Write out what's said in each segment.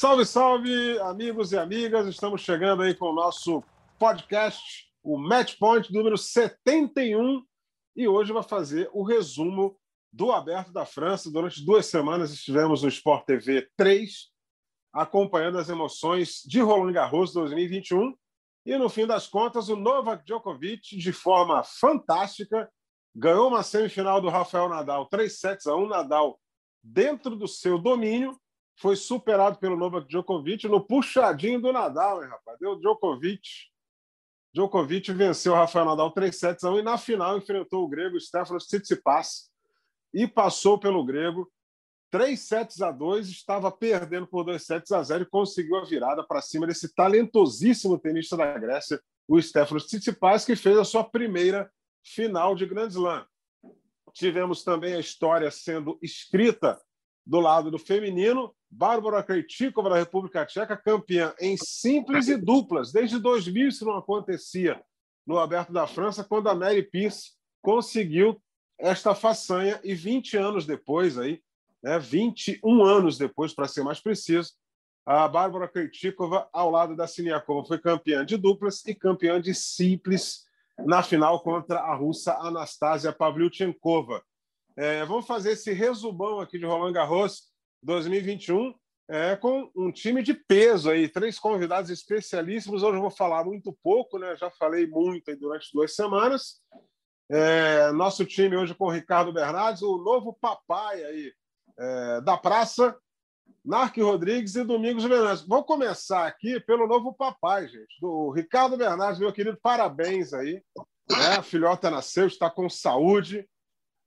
Salve, salve, amigos e amigas. Estamos chegando aí com o nosso podcast, o Match Point número 71. E hoje vai fazer o resumo do Aberto da França. Durante duas semanas estivemos no Sport TV 3, acompanhando as emoções de Roland Garros 2021. E no fim das contas, o Novak Djokovic, de forma fantástica, ganhou uma semifinal do Rafael Nadal, 3 sets a 1. Nadal dentro do seu domínio foi superado pelo Novak Djokovic no puxadinho do Nadal, hein, rapaz? Deu Djokovic. Djokovic venceu o Rafael Nadal 3 sets a 1 e na final enfrentou o grego Stefanos Tsitsipas e passou pelo grego 3 sets a 2, estava perdendo por 2 sets a 0 e conseguiu a virada para cima desse talentosíssimo tenista da Grécia, o Stefanos Tsitsipas, que fez a sua primeira final de Grand Slam. Tivemos também a história sendo escrita do lado do feminino, Bárbara Krejcikova da República Tcheca, campeã em simples e duplas. Desde 2000 isso não acontecia no Aberto da França, quando a Mary Pierce conseguiu esta façanha e 20 anos depois, aí, né, 21 anos depois, para ser mais preciso, a Bárbara Krejcikova, ao lado da Siniakova, foi campeã de duplas e campeã de simples na final contra a russa Anastasia Pavlyuchenkova. É, vamos fazer esse resumão aqui de Roland Garros 2021 é, com um time de peso aí, três convidados especialíssimos. Hoje eu vou falar muito pouco, né? Já falei muito durante duas semanas. É, nosso time hoje com o Ricardo Bernardes, o novo papai aí é, da praça, Narc Rodrigues e Domingos Venâncio. Vou começar aqui pelo novo papai, gente, do Ricardo Bernardes, meu querido, parabéns aí. Né? A filhota nasceu, está com saúde.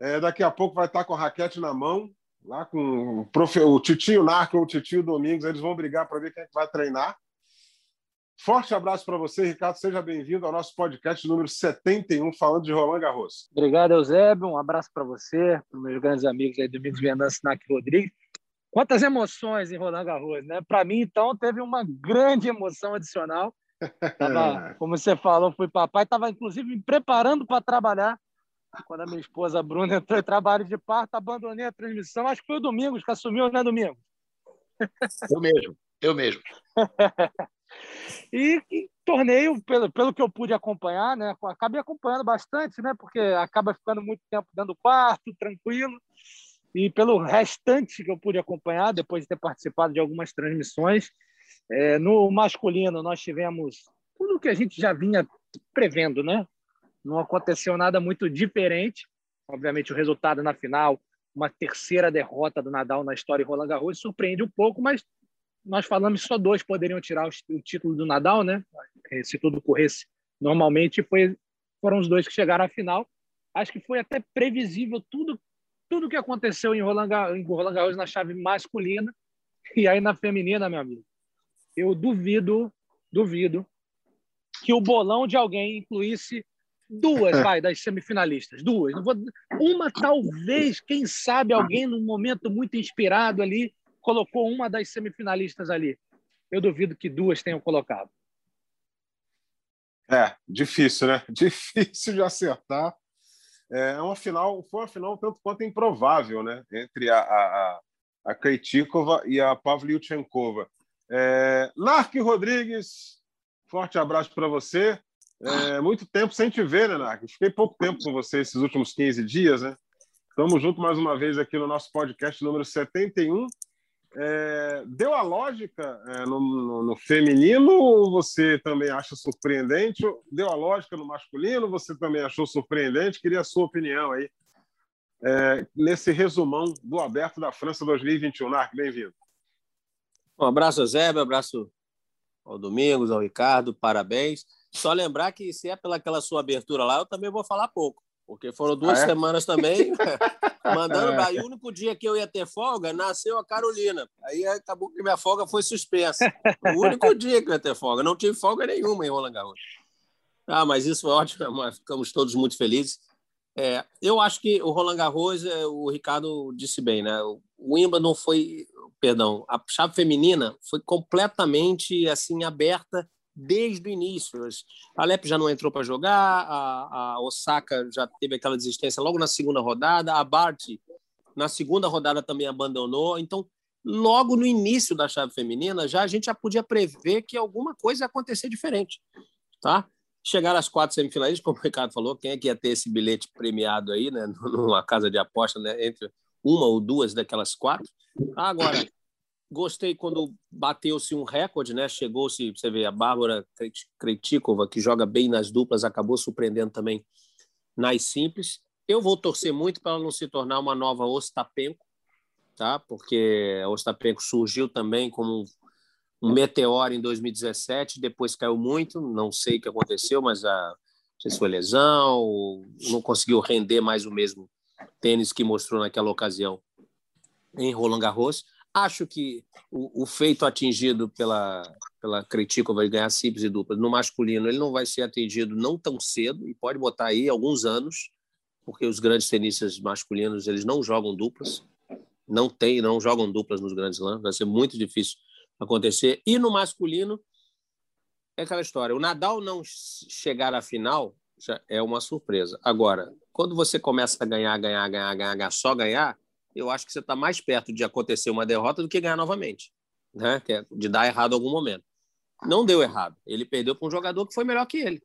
É, daqui a pouco vai estar com a raquete na mão lá com o, profe... o Titinho Narco ou o Titinho Domingos, eles vão brigar para ver quem é que vai treinar. Forte abraço para você, Ricardo. Seja bem-vindo ao nosso podcast número 71, falando de Roland Garros. Obrigado, Eusébio. Um abraço para você, para meus grandes amigos aí, Domingos Venâncio Nac Rodrigues. Quantas emoções em Roland Garros, né? Para mim, então, teve uma grande emoção adicional. Tava, como você falou, fui papai, estava inclusive me preparando para trabalhar quando a minha esposa Bruna entrou em trabalho de parto, abandonei a transmissão. Acho que foi o Domingos que assumiu, né, Domingos? Eu mesmo, eu mesmo. e, e, torneio, pelo, pelo que eu pude acompanhar, né? Acabei acompanhando bastante, né? Porque acaba ficando muito tempo dentro do quarto, tranquilo. E pelo restante que eu pude acompanhar, depois de ter participado de algumas transmissões, é, no masculino nós tivemos tudo que a gente já vinha prevendo, né? Não aconteceu nada muito diferente. Obviamente, o resultado na final, uma terceira derrota do Nadal na história em Roland Garros, surpreende um pouco, mas nós falamos que só dois poderiam tirar o título do Nadal, né? Se tudo corresse normalmente, foi, foram os dois que chegaram à final. Acho que foi até previsível tudo tudo que aconteceu em Roland, em Roland Garros na chave masculina e aí na feminina, meu amigo. Eu duvido, duvido que o bolão de alguém incluísse Duas, vai, das semifinalistas. Duas. Vou... Uma, talvez, quem sabe, alguém num momento muito inspirado ali, colocou uma das semifinalistas ali. Eu duvido que duas tenham colocado. É, difícil, né? Difícil de acertar. É uma final, foi uma final tanto quanto improvável, né? Entre a, a, a Krejcikova e a Pavlyuchenkova. É, Rodrigues, forte abraço para você. É, muito tempo sem te ver, né, Narco? Fiquei pouco tempo com você esses últimos 15 dias, né? Estamos juntos mais uma vez aqui no nosso podcast número 71. É, deu a lógica é, no, no, no, feminino ou você também acha surpreendente? Deu a lógica no masculino, você também achou surpreendente? Queria a sua opinião aí é, nesse resumão do Aberto da França 2021. Narco, bem-vindo. Um abraço, Zé, um abraço ao Domingos, ao Ricardo, parabéns. Só lembrar que se é pelaquela sua abertura lá, eu também vou falar pouco, porque foram duas ah, é? semanas também. Mandando aí, o único dia que eu ia ter folga, nasceu a Carolina. Aí acabou que minha folga foi suspensa. O único dia que eu ia ter folga. Não tive folga nenhuma em Roland Garros. Ah, mas isso foi ótimo, ficamos todos muito felizes. É, eu acho que o Roland Garros, é, o Ricardo disse bem, né? O Wimbledon foi, perdão, a chave feminina foi completamente assim aberta desde o início. A Alep já não entrou para jogar, a, a, Osaka já teve aquela desistência logo na segunda rodada, a Bart na segunda rodada também abandonou. Então, logo no início da chave feminina, já a gente já podia prever que alguma coisa ia acontecer diferente, tá? Chegar às quatro semifinais, como o Ricardo falou, quem é que ia ter esse bilhete premiado aí, né, numa casa de aposta, né, entre uma ou duas daquelas quatro? Agora, Gostei quando bateu-se um recorde, né? Chegou-se, você vê, a Bárbara Kretikova, que joga bem nas duplas, acabou surpreendendo também nas simples. Eu vou torcer muito para ela não se tornar uma nova Ostapenko, tá? Porque a Ostapenko surgiu também como um meteoro em 2017, depois caiu muito, não sei o que aconteceu, mas a, sei se foi lesão, não conseguiu render mais o mesmo tênis que mostrou naquela ocasião em Roland Garros. Acho que o, o feito atingido pela, pela Kretikova de ganhar simples e duplas no masculino, ele não vai ser atingido não tão cedo, e pode botar aí alguns anos, porque os grandes tenistas masculinos eles não jogam duplas, não tem, não jogam duplas nos grandes lãs, vai ser muito difícil acontecer. E no masculino, é aquela história, o Nadal não chegar à final já é uma surpresa. Agora, quando você começa a ganhar, ganhar, ganhar, ganhar só ganhar, eu acho que você está mais perto de acontecer uma derrota do que ganhar novamente, né? É de dar errado em algum momento. Não deu errado. Ele perdeu para um jogador que foi melhor que ele.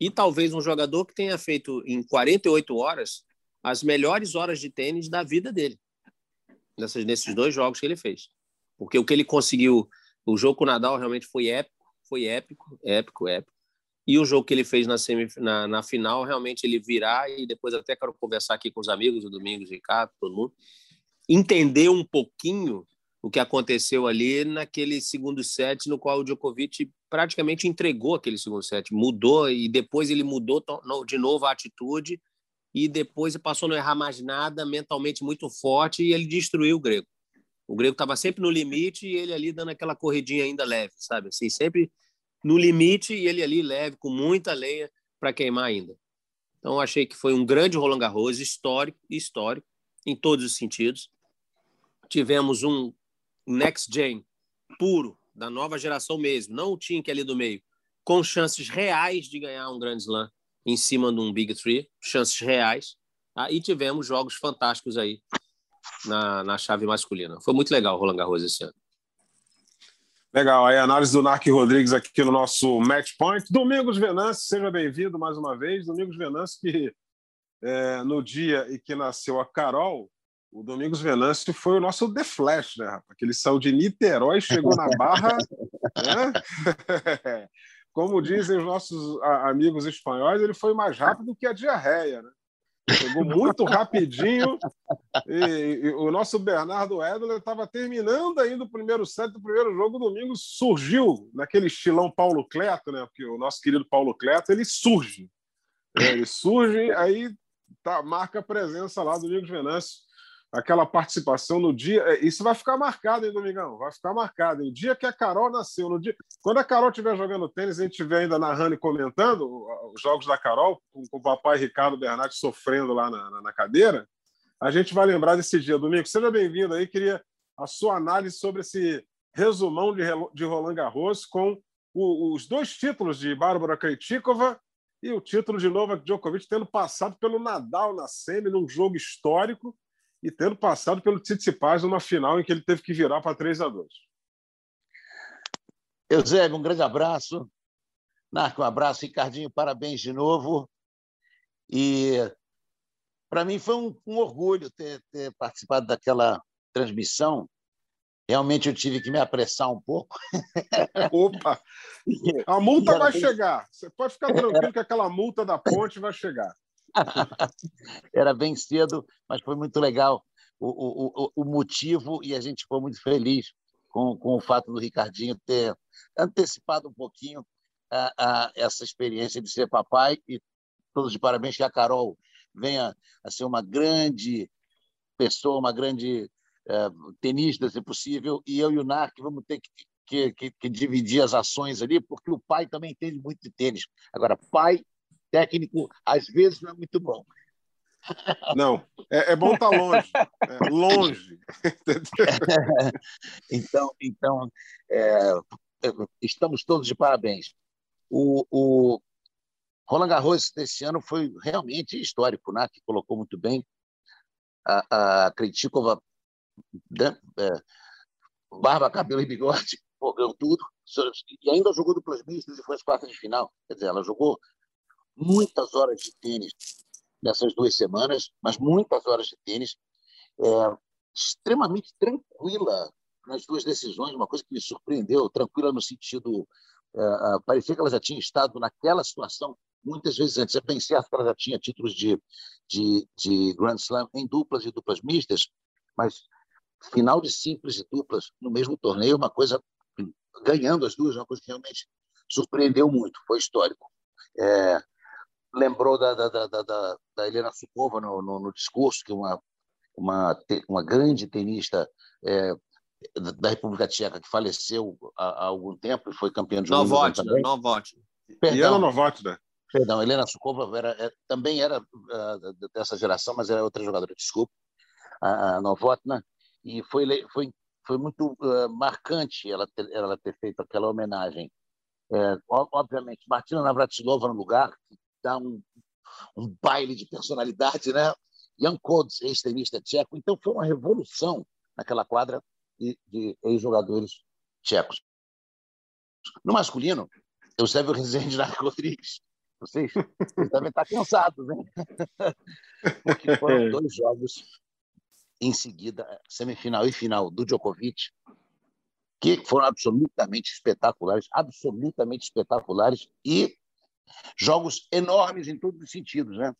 E talvez um jogador que tenha feito em 48 horas as melhores horas de tênis da vida dele. Nessas, nesses dois jogos que ele fez. Porque o que ele conseguiu, o jogo com o Nadal realmente foi épico, foi épico, épico, épico. E o jogo que ele fez na, na, na, final, realmente ele virar, e depois até quero conversar aqui com os amigos, o Domingos, Ricardo, todo mundo, entender um pouquinho o que aconteceu ali naquele segundo set, no qual o Djokovic praticamente entregou aquele segundo set, mudou, e depois ele mudou de novo a atitude, e depois passou a não errar mais nada, mentalmente muito forte, e ele destruiu o grego. O grego estava sempre no limite e ele ali dando aquela corridinha ainda leve, sabe? Assim, sempre no limite e ele ali leve, com muita lenha para queimar ainda. Então, achei que foi um grande Roland Garros, histórico, histórico, em todos os sentidos. Tivemos um next gen puro, da nova geração mesmo, não o Tink ali do meio, com chances reais de ganhar um Grand Slam em cima de um Big Three, chances reais. Tá? E tivemos jogos fantásticos aí na, na chave masculina. Foi muito legal o Roland Garros esse ano. Legal, aí a análise do Narc Rodrigues aqui no nosso Match Point. Domingos Venâncio, seja bem-vindo mais uma vez. Domingos Venâncio, que é, no dia em que nasceu a Carol, o Domingos Venâncio foi o nosso The Flash, né, rapaz? Que ele saiu de Niterói, chegou na Barra. né? Como dizem os nossos amigos espanhóis, ele foi mais rápido que a diarreia, né? Chegou muito rapidinho. E, e, o nosso Bernardo Edler estava terminando ainda o primeiro set do primeiro jogo. Domingo surgiu naquele estilão Paulo Cleto, né? Porque o nosso querido Paulo Cleto ele surge. Ele surge, aí tá, marca a presença lá do Domingos Venâncio aquela participação no dia. É, isso vai ficar marcado, hein, Domingão? Vai ficar marcado. O dia que a Carol nasceu, no dia. Quando a Carol estiver jogando tênis, a gente estiver ainda narrando e comentando os jogos da Carol, com, com o papai Ricardo Bernardi sofrendo lá na, na, na, cadeira, a gente vai lembrar desse dia. Domingo, seja bem-vindo aí. Queria a sua análise sobre esse resumão de, de Roland Garros com o, os dois títulos de Bárbara Krejcikova e o título de Novak Djokovic tendo passado pelo Nadal na semi num jogo histórico e tendo passado pelo Tsitsipas numa final em que ele teve que virar para 3 a 2 Eusébio, um grande abraço. Narco, um abraço. Ricardinho, parabéns de novo. E para mim foi um, um orgulho ter, ter, participado daquela transmissão. Realmente eu tive que me apressar um pouco. Opa! A multa vai chegar. Você pode ficar tranquilo que aquela multa da ponte vai chegar. Era bem cedo, mas foi muito legal o, o, o motivo e a gente ficou muito feliz com, com o fato do Ricardinho ter antecipado um pouquinho a, a, essa experiência de ser papai e todos de parabéns que a Carol venha a ser uma grande pessoa, uma grande uh, tenista, se possível, e eu e o Narc vamos ter que, que, que, que, dividir as ações ali, porque o pai também entende muito de tênis. Agora, pai técnico, às vezes, não é muito bom. Não, é, é bom estar tá longe, é, longe. então, então é, estamos todos de parabéns. O, o Roland Garros desse ano foi realmente histórico, né? que colocou muito bem. A, a Kritikova, né? é, barba, cabelo e bigode, ganhou tudo. E ainda jogou duplas mistas e foi às quartas de final. Quer dizer, ela jogou muitas horas de tênis nessas duas semanas, mas muitas horas de tênis, é, extremamente tranquila nas duas decisões, uma coisa que me surpreendeu, tranquila no sentido, é, parecia que ela já tinha estado naquela situação muitas vezes antes. Eu pensei que ela já tinha títulos de, de, de Grand Slam em duplas e duplas mistas, mas final de simples e duplas no mesmo torneio, uma coisa ganhando as duas, uma coisa que realmente surpreendeu muito, foi histórico. É, lembrou da, da, da, da, da Helena Sukova no, no, no, discurso, que é uma, uma, uma grande tenista é, da República Tcheca que faleceu há, há, algum tempo e foi campeã de Wimbledon também. Novotna. Perdão, Novotna. Perdão, Helena Sukova era, é, também era uh, dessa geração, mas era outra jogadora, desculpa, a, a Novotna, e foi, foi, foi muito uh, marcante ela ter, ela ter feito aquela homenagem. É, obviamente, Martina Navratilova no lugar, dá um, um baile de personalidade, né? Jan Kodes, ex-tenista tcheco. Então, foi uma revolução naquela quadra de, de ex-jogadores tchecos. No masculino, Eusébio Rezende e Rodrigues. Vocês, vocês devem estar cansados, né? Porque foram dois jogos em seguida, semifinal e final do Djokovic, que foram absolutamente espetaculares, absolutamente espetaculares e Jogos enormes em todos os sentidos, né?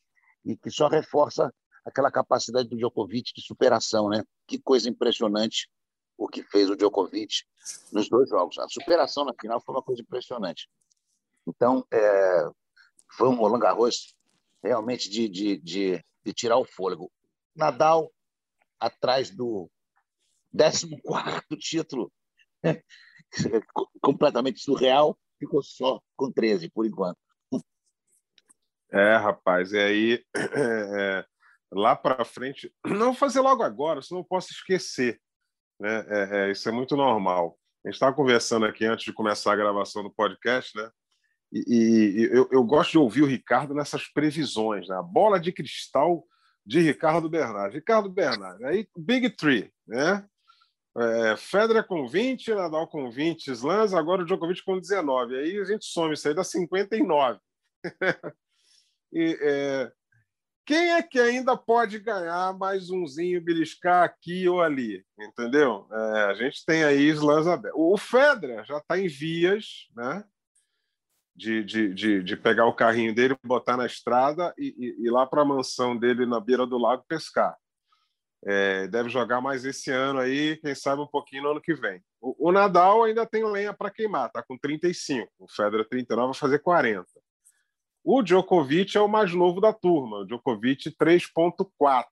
E que só reforça aquela capacidade do Djokovic de superação, né? Que coisa impressionante o que fez o Djokovic nos dois jogos. A superação na final foi uma coisa impressionante. Então, é, foi um Roland Garros realmente de, de, de, de tirar o fôlego. Nadal atrás do 14 título, completamente surreal, ficou só com 13 por enquanto. É, rapaz, e aí é, lá para frente, não vou fazer logo agora, senão eu posso esquecer. Né? É, é, isso é muito normal. A gente estava conversando aqui antes de começar a gravação do podcast, né? E, e eu, eu, gosto de ouvir o Ricardo nessas previsões, né? A bola de cristal de Ricardo Bernardi. Ricardo Bernardi, aí Big Three, né? É, Federer com 20, Nadal com 20 slams, agora o Djokovic com 19. Aí a gente some, isso aí dá 59. E, é, quem é que ainda pode ganhar mais umzinho, beliscar aqui ou ali? Entendeu? É, a gente tem aí slams abertos. O Federer já está em vias né, de, de, de, de, pegar o carrinho dele, botar na estrada e, e ir lá para a mansão dele na beira do lago pescar. É, deve jogar mais esse ano aí, quem sabe um pouquinho no ano que vem. O, o Nadal ainda tem lenha para queimar, está com 35. O Federer 39 vai fazer 40. O Djokovic é o mais novo da turma, o Djokovic 3.4.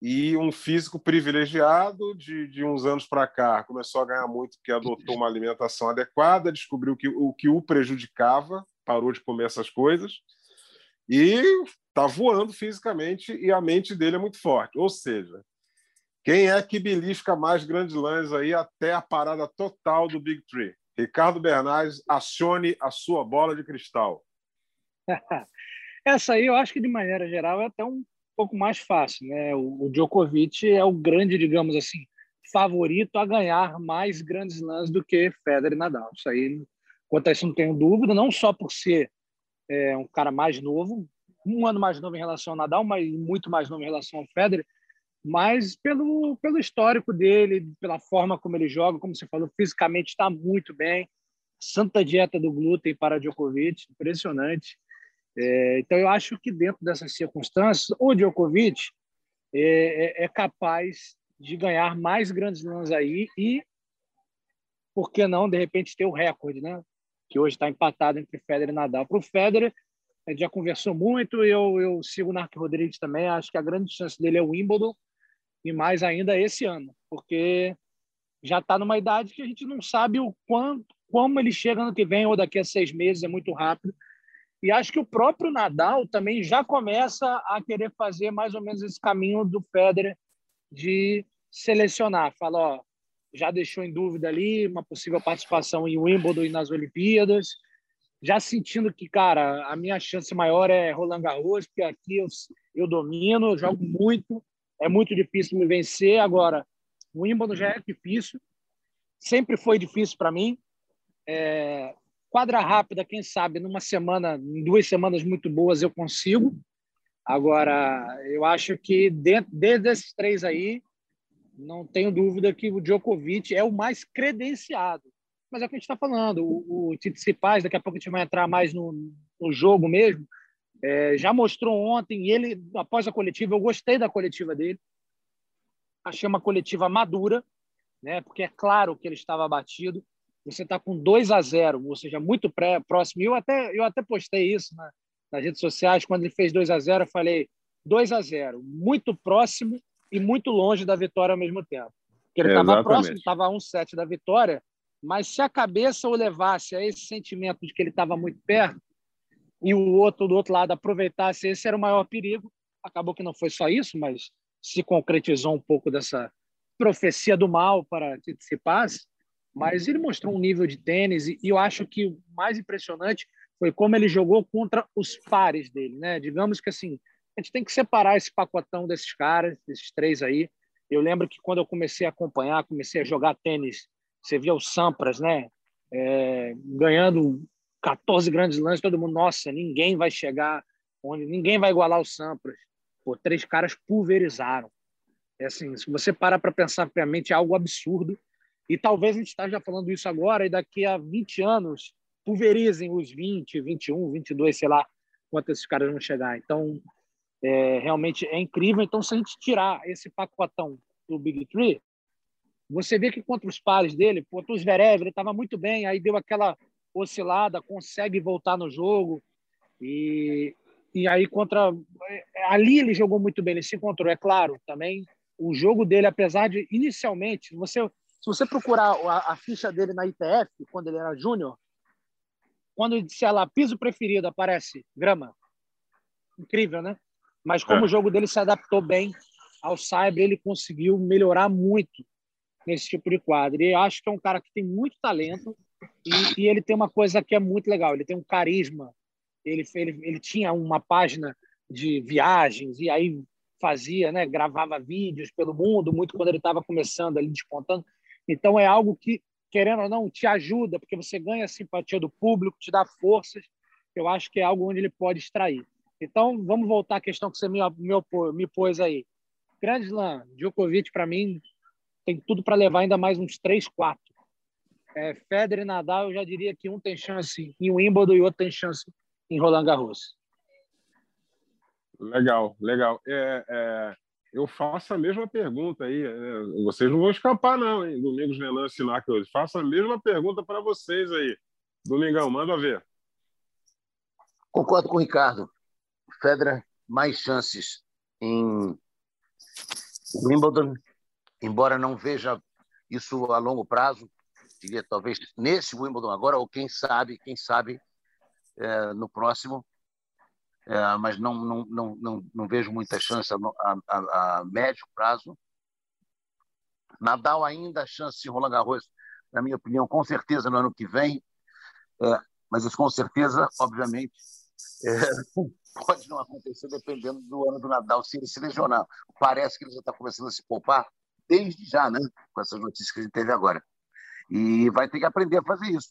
E um físico privilegiado de, de uns anos para cá. Começou a ganhar muito porque adotou uma alimentação adequada, descobriu que, o que o prejudicava, parou de comer essas coisas. E está voando fisicamente e a mente dele é muito forte. Ou seja, quem é que belisca mais grandes lãs aí até a parada total do Big Three? Ricardo Bernardes, acione a sua bola de cristal. Essa aí eu acho que, de maneira geral, é até um pouco mais fácil. Né? O, o Djokovic é o grande, digamos assim, favorito a ganhar mais grandes lãs do que Federer e Nadal. Isso aí, quanto a isso, não tenho dúvida, não só por ser é, um cara mais novo, um ano mais novo em relação ao Nadal, mas muito mais novo em relação ao Federer, mas pelo, pelo histórico dele, pela forma como ele joga, como você falou, fisicamente está muito bem. Santa dieta do glúten para Djokovic, impressionante. É, então, eu acho que dentro dessas circunstâncias, o Djokovic é, é, é capaz de ganhar mais grandes lãs aí e, por que não, de repente, ter o recorde, né? que hoje está empatado entre Federer e Nadal. Para o Federer, a gente já conversou muito, eu, eu sigo o Narco Rodrigues também, acho que a grande chance dele é o Wimbledon, e mais ainda esse ano, porque já está numa idade que a gente não sabe o quanto, como ele chega ano que vem ou daqui a seis meses, é muito rápido. E acho que o próprio Nadal também já começa a querer fazer mais ou menos esse caminho do Federer de selecionar. Fala, ó, já deixou em dúvida ali uma possível participação em Wimbledon e nas Olimpíadas, já sentindo que, cara, a minha chance maior é Roland Garros, porque aqui eu, eu domino, eu jogo muito, é muito difícil me vencer. Agora, o Wimbledon já é difícil, sempre foi difícil para mim. É, quadra rápida, quem sabe, numa semana, em duas semanas muito boas eu consigo. Agora, eu acho que dentro, desses três aí, não tenho dúvida que o Djokovic é o mais credenciado. Mas é o que a gente está falando. O, o Tsitsipas, daqui a pouco a gente vai entrar mais no, no jogo mesmo, é, já mostrou ontem, ele, após a coletiva, eu gostei da coletiva dele. Achei uma coletiva madura, né? porque é claro que ele estava abatido. Você está com 2 a 0, ou seja, muito pré, próximo. E eu até, eu até postei isso na, nas redes sociais, quando ele fez 2 a 0 eu falei 2 a 0 muito próximo e muito longe da vitória ao mesmo tempo. Porque ele estava próximo, estava a 1-7 da vitória, mas se a cabeça o levasse a esse sentimento de que ele estava muito perto e o outro do outro lado aproveitasse, esse era o maior perigo. Acabou que não foi só isso, mas se concretizou um pouco dessa profecia do mal para Tsitsipas, mas ele mostrou um nível de tênis e eu acho que o mais impressionante foi como ele jogou contra os pares dele, né? Digamos que assim, a gente tem que separar esse pacotão desses caras, desses três aí. Eu lembro que quando eu comecei a acompanhar, comecei a jogar tênis, você via o Sampras, né? É, ganhando 14 grandes lances, todo mundo, nossa, ninguém vai chegar onde, ninguém vai igualar o Sampras. Pô, três caras pulverizaram. É assim, se você parar para pensar friamente, é algo absurdo. E talvez a gente esteja falando isso agora e daqui a 20 anos pulverizem os 20, 21, 22, sei lá quantos esses caras vão chegar. Então, é, realmente é incrível. Então, se a gente tirar esse pacotão do Big Three, você vê que contra os pares dele, contra o Zverev, ele estava muito bem, aí deu aquela oscilada, consegue voltar no jogo. E, e aí contra ali ele jogou muito bem, ele se encontrou, é claro, também o jogo dele, apesar de inicialmente, você se você procurar a, a ficha dele na ITF, quando ele era júnior, quando ele disser lá piso preferido, aparece grama. Incrível, né? Mas como é. o jogo dele se adaptou bem ao Cyber, ele conseguiu melhorar muito nesse tipo de quadro. E acho que é um cara que tem muito talento e, e ele tem uma coisa que é muito legal. Ele tem um carisma. Ele, ele, ele tinha uma página de viagens e aí fazia, né, gravava vídeos pelo mundo, muito quando ele estava começando ali despontando. Então, é algo que, querendo ou não, te ajuda, porque você ganha a simpatia do público, te dá forças. Eu acho que é algo onde ele pode extrair. Então, vamos voltar à questão que você me, me, me pôs aí. Grande Slam, Djokovic, para mim, tem tudo para levar ainda mais uns 3, 4. É, Federer e Nadal, eu já diria que um tem chance em Wimbledon e outro tem chance em Roland Garros. Legal, legal. É, é, eu faço a mesma pergunta aí. Né? Vocês não vão escapar, não, hein? Domingos Renan Sinac hoje. Faço a mesma pergunta para vocês aí. Domingão, manda ver. Concordo com o Ricardo. Federer, mais chances em Wimbledon, embora não veja isso a longo prazo, diria talvez nesse Wimbledon agora, ou quem sabe, quem sabe é, no próximo é, mas não, não, não, não, não vejo muita chance a, a, a, médio prazo. Nadal ainda a chance em Roland Garros, na minha opinião, com certeza no ano que vem, é, mas isso com certeza, obviamente, é, pode não acontecer dependendo do ano do Nadal se ele se lesionar. Parece que ele já está começando a se poupar desde já, né? Com essas notícias que a gente teve agora. E vai ter que aprender a fazer isso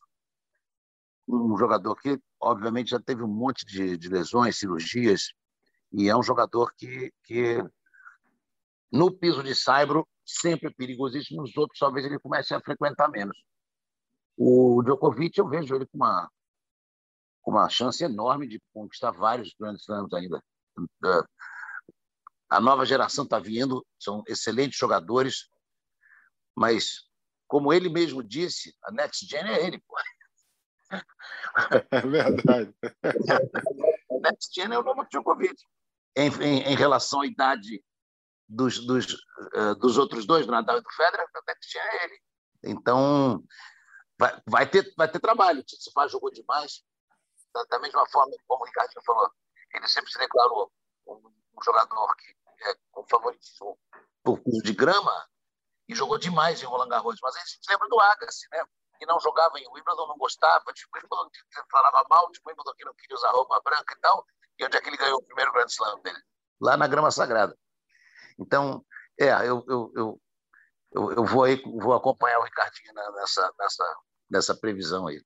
um jogador que, obviamente, já teve um monte de, de lesões, cirurgias, e é um jogador que, que no piso de saibro sempre é perigosíssimo, nos outros talvez ele comece a frequentar menos. O Djokovic, eu vejo ele com uma, com uma chance enorme de conquistar vários grandes slams ainda. A nova geração está vindo, são excelentes jogadores, mas, como ele mesmo disse, a Next Gen é ele. Pô. É verdade. next gen é o Novak Djokovic. Em, em, em relação à idade dos, dos, uh, dos outros dois, do Nadal e do Federer, o next gen é ele. Então, vai, vai, ter, vai ter trabalho. O Tsitsipas jogou demais. Da, da, mesma forma como o Ricardinho falou, ele sempre se declarou um, um jogador que é com favoritismo por curso de grama e jogou demais em Roland Garros. Mas a gente lembra do Agassi, né? Que não jogava em Wimbledon, não gostava, de Wimbledon falava mal, de Wimbledon que não queria usar roupa branca e tal. E onde é que ele ganhou o primeiro Grand Slam dele? Lá na grama sagrada. Então, é, eu, eu, eu, eu vou, aí, vou acompanhar o Ricardinho nessa, nessa, nessa previsão aí.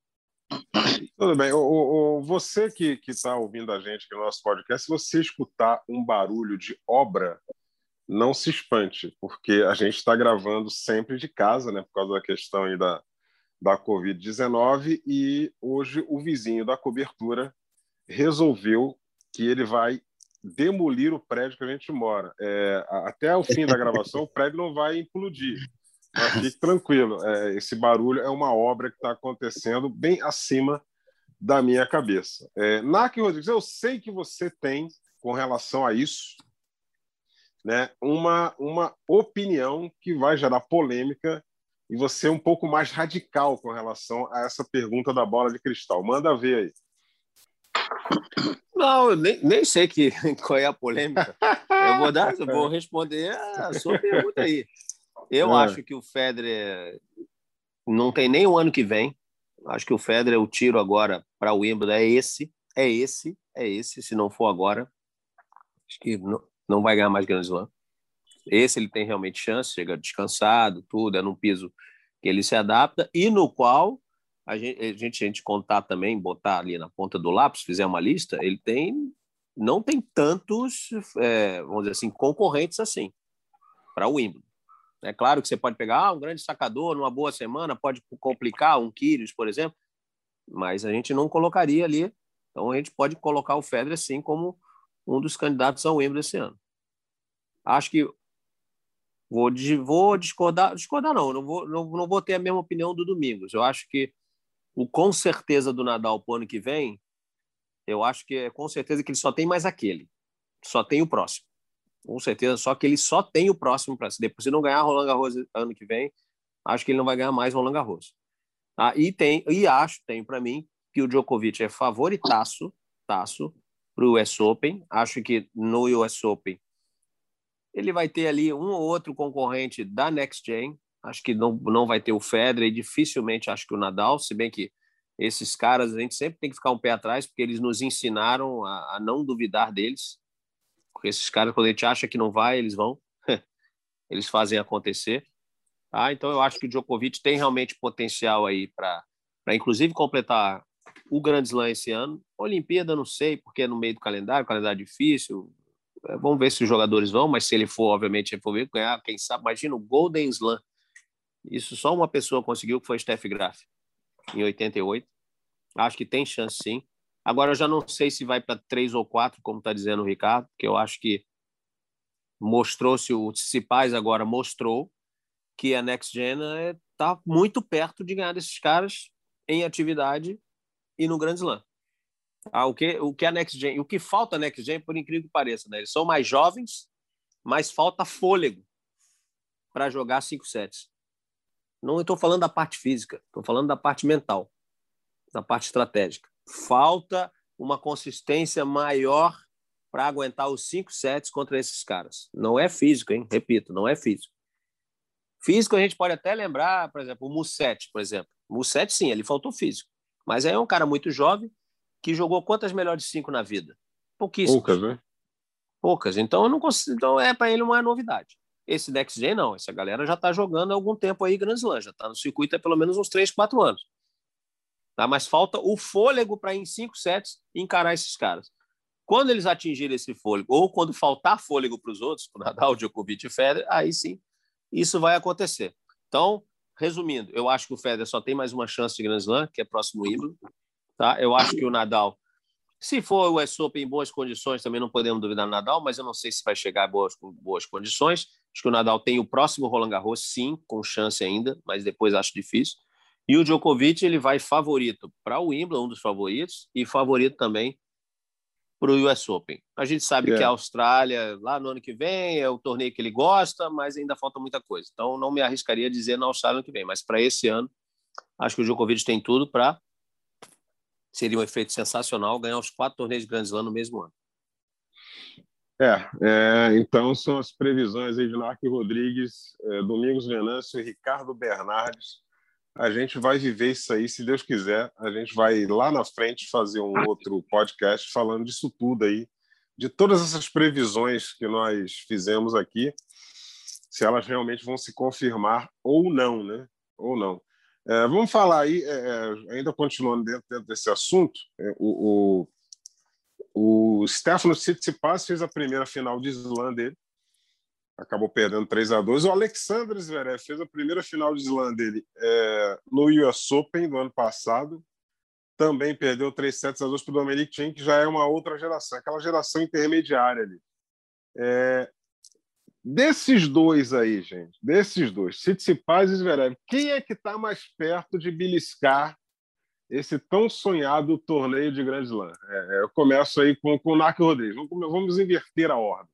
Tudo bem. O, o, você que está ouvindo a gente aqui no nosso podcast, se você escutar um barulho de obra, não se espante, porque a gente está gravando sempre de casa, né, por causa da questão aí da, da Covid-19, e hoje o vizinho da cobertura resolveu que ele vai demolir o prédio que a gente mora. É, até o fim da gravação, o prédio não vai implodir. Mas fique tranquilo, é, esse barulho é uma obra que está acontecendo bem acima da minha cabeça. É, Naki Rodrigues, eu sei que você tem, com relação a isso, né, uma, uma opinião que vai gerar polêmica e você é um pouco mais radical com relação a essa pergunta da bola de cristal. Manda ver aí. Não, eu nem, nem sei que, qual é a polêmica. Eu vou, dar, vou responder a sua pergunta aí. Eu é. acho que o Federer não tem nem o ano que vem. Acho que o Federer, o tiro agora para o Wimbledon é esse, é esse, é esse. Se não for agora, acho que não, não vai ganhar mais Grand Slam. Esse ele tem realmente chance, chega descansado, tudo, é num piso que ele se adapta e no qual a gente, a gente, a gente contar também, botar ali na ponta do lápis, fizer uma lista, ele tem não tem tantos, é, vamos dizer assim, concorrentes assim para o Wimbledon. É claro que você pode pegar ah, um grande sacador numa boa semana, pode complicar um Kyrgios, por exemplo, mas a gente não colocaria ali. Então a gente pode colocar o Federer sim como um dos candidatos ao Wimbledon esse ano. Acho que vou, vou discordar, discordar não, não vou, não, não vou ter a mesma opinião do Domingos. Eu acho que o com certeza do Nadal para o ano que vem, eu acho que é com certeza que ele só tem mais aquele, só tem o próximo. Com certeza, só que ele só tem o próximo para se depois se não ganhar Roland Garros ano que vem, acho que ele não vai ganhar mais Roland Garros. Ah, e tem e acho, tem para mim que o Djokovic é favoritaço, taço para o US Open. Acho que no US Open ele vai ter ali um ou outro concorrente da Next Gen. Acho que não, não vai ter o Federer e dificilmente acho que o Nadal, se bem que esses caras a gente sempre tem que ficar um pé atrás porque eles nos ensinaram a, a não duvidar deles. Porque esses caras, quando a gente acha que não vai, eles vão. eles fazem acontecer. Ah, então eu acho que o Djokovic tem realmente potencial aí para inclusive completar o Grand Slam esse ano. Olimpíada não sei, porque é no meio do calendário, calendário difícil. É, vamos ver se os jogadores vão, mas se ele for, obviamente, ver, ganhar, quem sabe, imagina o Golden Slam. Isso só uma pessoa conseguiu, que foi Steph Graf, em 88. Acho que tem chance, sim. Agora, eu já não sei se vai para três ou quatro, como está dizendo o Ricardo, porque eu acho que mostrou-se, o Cipaz agora mostrou que a Next Gen está é, muito perto de ganhar desses caras em atividade e no Grand Slam. Ah, o, que, o que a Next Gen, o que falta a Next Gen, por incrível que pareça, né? eles são mais jovens, mas falta fôlego para jogar cinco sets. Não estou falando da parte física, estou falando da parte mental, da parte estratégica falta uma consistência maior para aguentar os cinco sets contra esses caras. Não é físico, hein? Repito, não é físico. Físico a gente pode até lembrar, por exemplo, o Musset, por exemplo. O Musset, sim, ele faltou físico. Mas aí é um cara muito jovem que jogou quantas melhores cinco na vida? Pouquíssimas. Poucas, né? Poucas. Então, eu não consigo, então é para ele uma novidade. Esse Next Gen, não. Essa galera já está jogando há algum tempo aí Grand Slam. Já está no circuito há pelo menos uns 3, 4 anos. Tá? Mas falta o fôlego para, em cinco sets, encarar esses caras. Quando eles atingirem esse fôlego, ou quando faltar fôlego para os outros, para Nadal, Djokovic e Federer, aí sim, isso vai acontecer. Então, resumindo, eu acho que o Federer só tem mais uma chance de Grand Slam, que é próximo Wimbledon. Tá? Eu acho que o Nadal, se for o US Open em boas condições, também não podemos duvidar do Nadal, mas eu não sei se vai chegar a boas, boas condições. Acho que o Nadal tem o próximo Roland Garros, sim, com chance ainda, mas depois acho difícil. E o Djokovic ele vai favorito para o Wimbledon, um dos favoritos, e favorito também para o US Open. A gente sabe É. que a Austrália, lá no ano que vem, é o torneio que ele gosta, mas ainda falta muita coisa. Então, não me arriscaria a dizer na Austrália ano que vem. Mas para esse ano, acho que o Djokovic tem tudo para. Seria um efeito sensacional ganhar os quatro torneios de Grand no mesmo ano. É, é, então são as previsões aí de Narc Rodrigues, é, Domingos Venâncio e Ricardo Bernardes. A gente vai viver isso aí, se Deus quiser. A gente vai lá na frente fazer um outro podcast falando disso tudo aí, de todas essas previsões que nós fizemos aqui, se elas realmente vão se confirmar ou não, né? Ou não. É, vamos falar aí, é, é, ainda continuando dentro, dentro desse assunto, é, o, o o Stefano Tsitsipas fez a primeira final de slam dele, acabou perdendo 3 a 2 O Alexander Zverev fez a primeira final de slam dele é, no US Open do ano passado, também perdeu 3 sets a 2 para o Dominic Thiem, que já é uma outra geração, aquela geração intermediária ali. É, desses dois aí, gente, desses dois, Tsitsipas e Zverev, quem é que está mais perto de beliscar esse tão sonhado torneio de Grand Slam. É, eu começo aí com, com o Narco Rodrigues. Vamos, vamos inverter a ordem.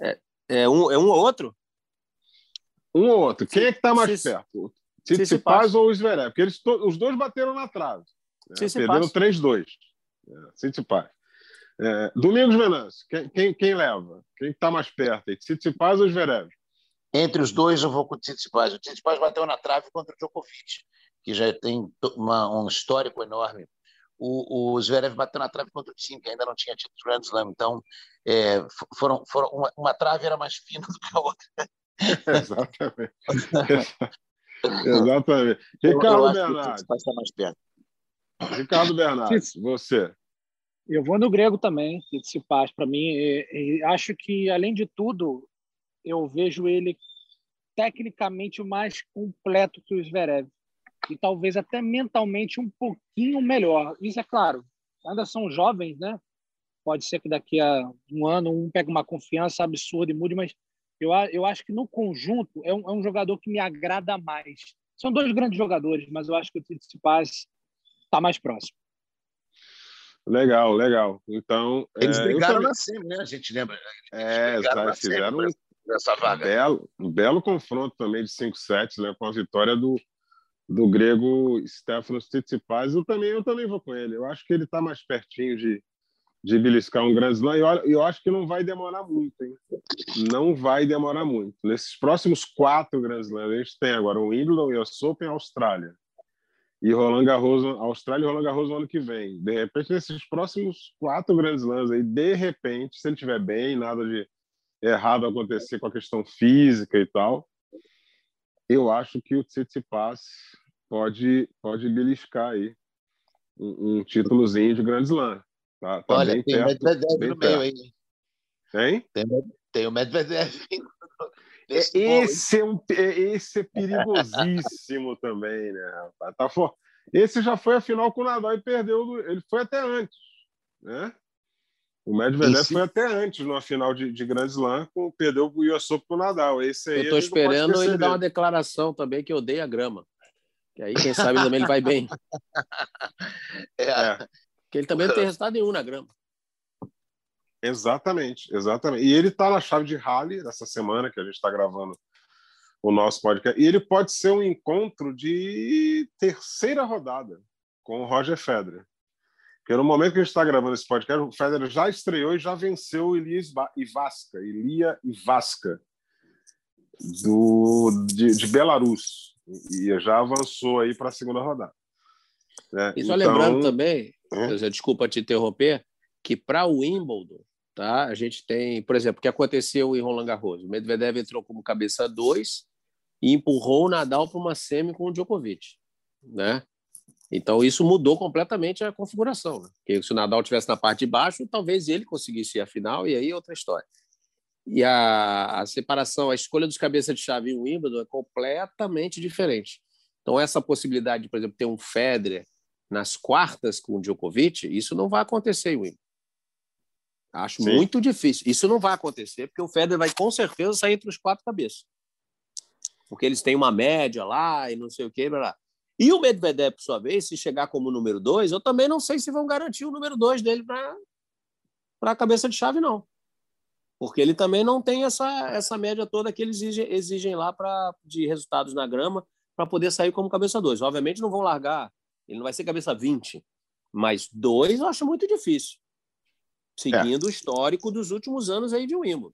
É, é, um, é um ou outro? Um ou outro. Quem é que está mais perto? Tsitsipas. Ou o Zverev? Porque eles os dois bateram na trave. Né? Perderam 3-2. É, Tsitsipas. É, Domingos Venâncio, quem, quem, quem leva? Quem está mais perto? Tsitsipas ou Zverev? Entre os dois, eu vou com o Tsitsipas. O Tsitsipas bateu na trave contra o Djokovic, que já tem uma- um histórico enorme. O, o Zverev bateu na trave contra o Tim, que ainda não tinha tido Grand Slam. Então, é, foram, foram uma, uma trave era mais fina do que a outra. Exatamente. Exatamente. Eu- eu Ricardo acho que o Bernardes. Tsitsipas está mais perto. Ricardo Bernardes, você. Eu vou no grego também, Tsitsipas. Para mim, e, e acho que, além de tudo, eu vejo ele tecnicamente mais completo que o Zverev. E talvez até mentalmente um pouquinho melhor. Isso é claro, ainda são jovens, né? Pode ser que daqui a um ano um pegue uma confiança absurda e mude, mas eu, eu acho que no conjunto é um, é um jogador que me agrada mais. São dois grandes jogadores, mas eu acho que o Tsitsipas está mais próximo. Legal, legal. Então, Eles é, eu brigaram também- na semi, né? A gente lembra. É, já na semi fizeram um Nessa vaga. belo, um belo confronto também de 5 sets, né, com a vitória do, do grego Stefanos Tsitsipas. Eu também, eu também vou com ele. Eu acho que ele está mais pertinho de, de beliscar um grande slam. E olha, eu acho que não vai demorar muito, hein? Não vai demorar muito. Nesses próximos quatro Grand Slams, a gente tem agora o Wimbledon, US Open, Austrália. E Roland Garros, Austrália e Roland Garros no ano que vem. De repente, nesses próximos quatro Grand Slams aí, de repente, se ele estiver bem, nada de errado acontecer com a questão física e tal, eu acho que o Tsitsipas pode pode beliscar aí um, um títulozinho de Grand Slam. Tá, tá Olha, bem tem o perto. Medvedev bem no meio perto. aí. Hein? Tem, tem o Medvedev. É. Esse é, um, é- esse é perigosíssimo também, né? rapaz? Tá for... Esse já foi a final com o Nadal e perdeu. Ele foi até antes, né? O Medvedev Esse- foi até antes numa final de, de Grand Slam, com, perdeu o US Open pro Nadal. Esse aí Eu a pode esperando ele dar uma declaração também que odeia grama. Que aí, quem sabe, também ele vai bem. É. Porque ele também não tem resultado nenhum na grama. Exatamente, exatamente. E ele está na chave de rally essa semana que a gente está gravando o nosso podcast. E ele pode ser um encontro de terceira rodada com o Roger Federer. Porque no momento que a gente está gravando esse podcast, o Federer já estreou e já venceu o Elias Ivasca, Ilia Ivasca, do, de, de Belarus. E já avançou aí para a segunda rodada. né? E só Então, lembrando também, É. desculpa te interromper, que para o Wimbledon, tá? A gente tem, por exemplo, o que aconteceu em Roland Garros. O Medvedev entrou como cabeça 2 e empurrou o Nadal para uma semi com o Djokovic, né? Então isso mudou completamente a configuração, né? Porque se o Nadal tivesse na parte de baixo, talvez ele conseguisse ir à final e aí é outra história. E a, a separação, a escolha dos cabeças de chave em Wimbledon é completamente diferente. Então essa possibilidade de, por exemplo, ter um Federer nas quartas com o Djokovic, isso não vai acontecer em Wimbledon. Acho Sim. muito difícil. Isso não vai acontecer, porque o Federer vai com certeza sair entre os quatro cabeças. Porque eles têm uma média lá e não sei o blá. E o Medvedev, por sua vez, se chegar como número dois, eu também não sei se vão garantir o número dois dele para a cabeça de chave, não. Porque ele também não tem essa, essa média toda que eles exigem, exigem lá pra, de resultados na grama para poder sair como cabeça dois. Obviamente não vão largar, ele não vai ser cabeça 20, mas dois eu acho muito difícil. Seguindo é. o histórico dos últimos anos aí de Wimbledon.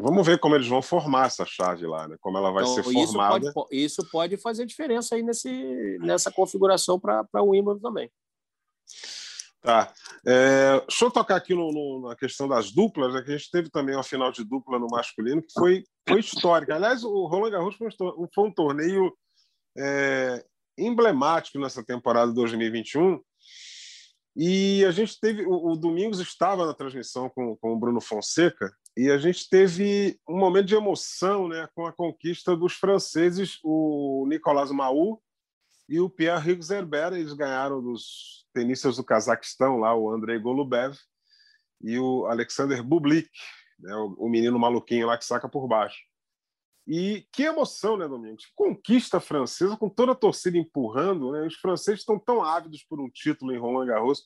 Vamos ver como eles vão formar essa chave lá, né? Como ela vai então, ser formada. Isso pode, isso pode fazer diferença aí nesse, nessa configuração para o Wimbledon também. Tá. É, deixa eu tocar aqui no, no, na questão das duplas, né, que a gente teve também uma final de dupla no masculino que foi, foi histórica. Aliás, o Roland Garros foi um, torneio é, emblemático nessa temporada 2021 e a gente teve. O, o Domingos estava na transmissão com, com o Bruno Fonseca e a gente teve um momento de emoção né, com a conquista dos franceses, o Nicolas Mahou e o Pierre Hugues Herbert. Eles ganharam dos tenistas do Cazaquistão, lá, o Andrei Golubev e o Alexander Bublik, né, o, o menino maluquinho lá que saca por baixo. E que emoção, né, Domingos? Conquista francesa com toda a torcida empurrando. Né? Os franceses estão tão ávidos por um título em Roland Garros,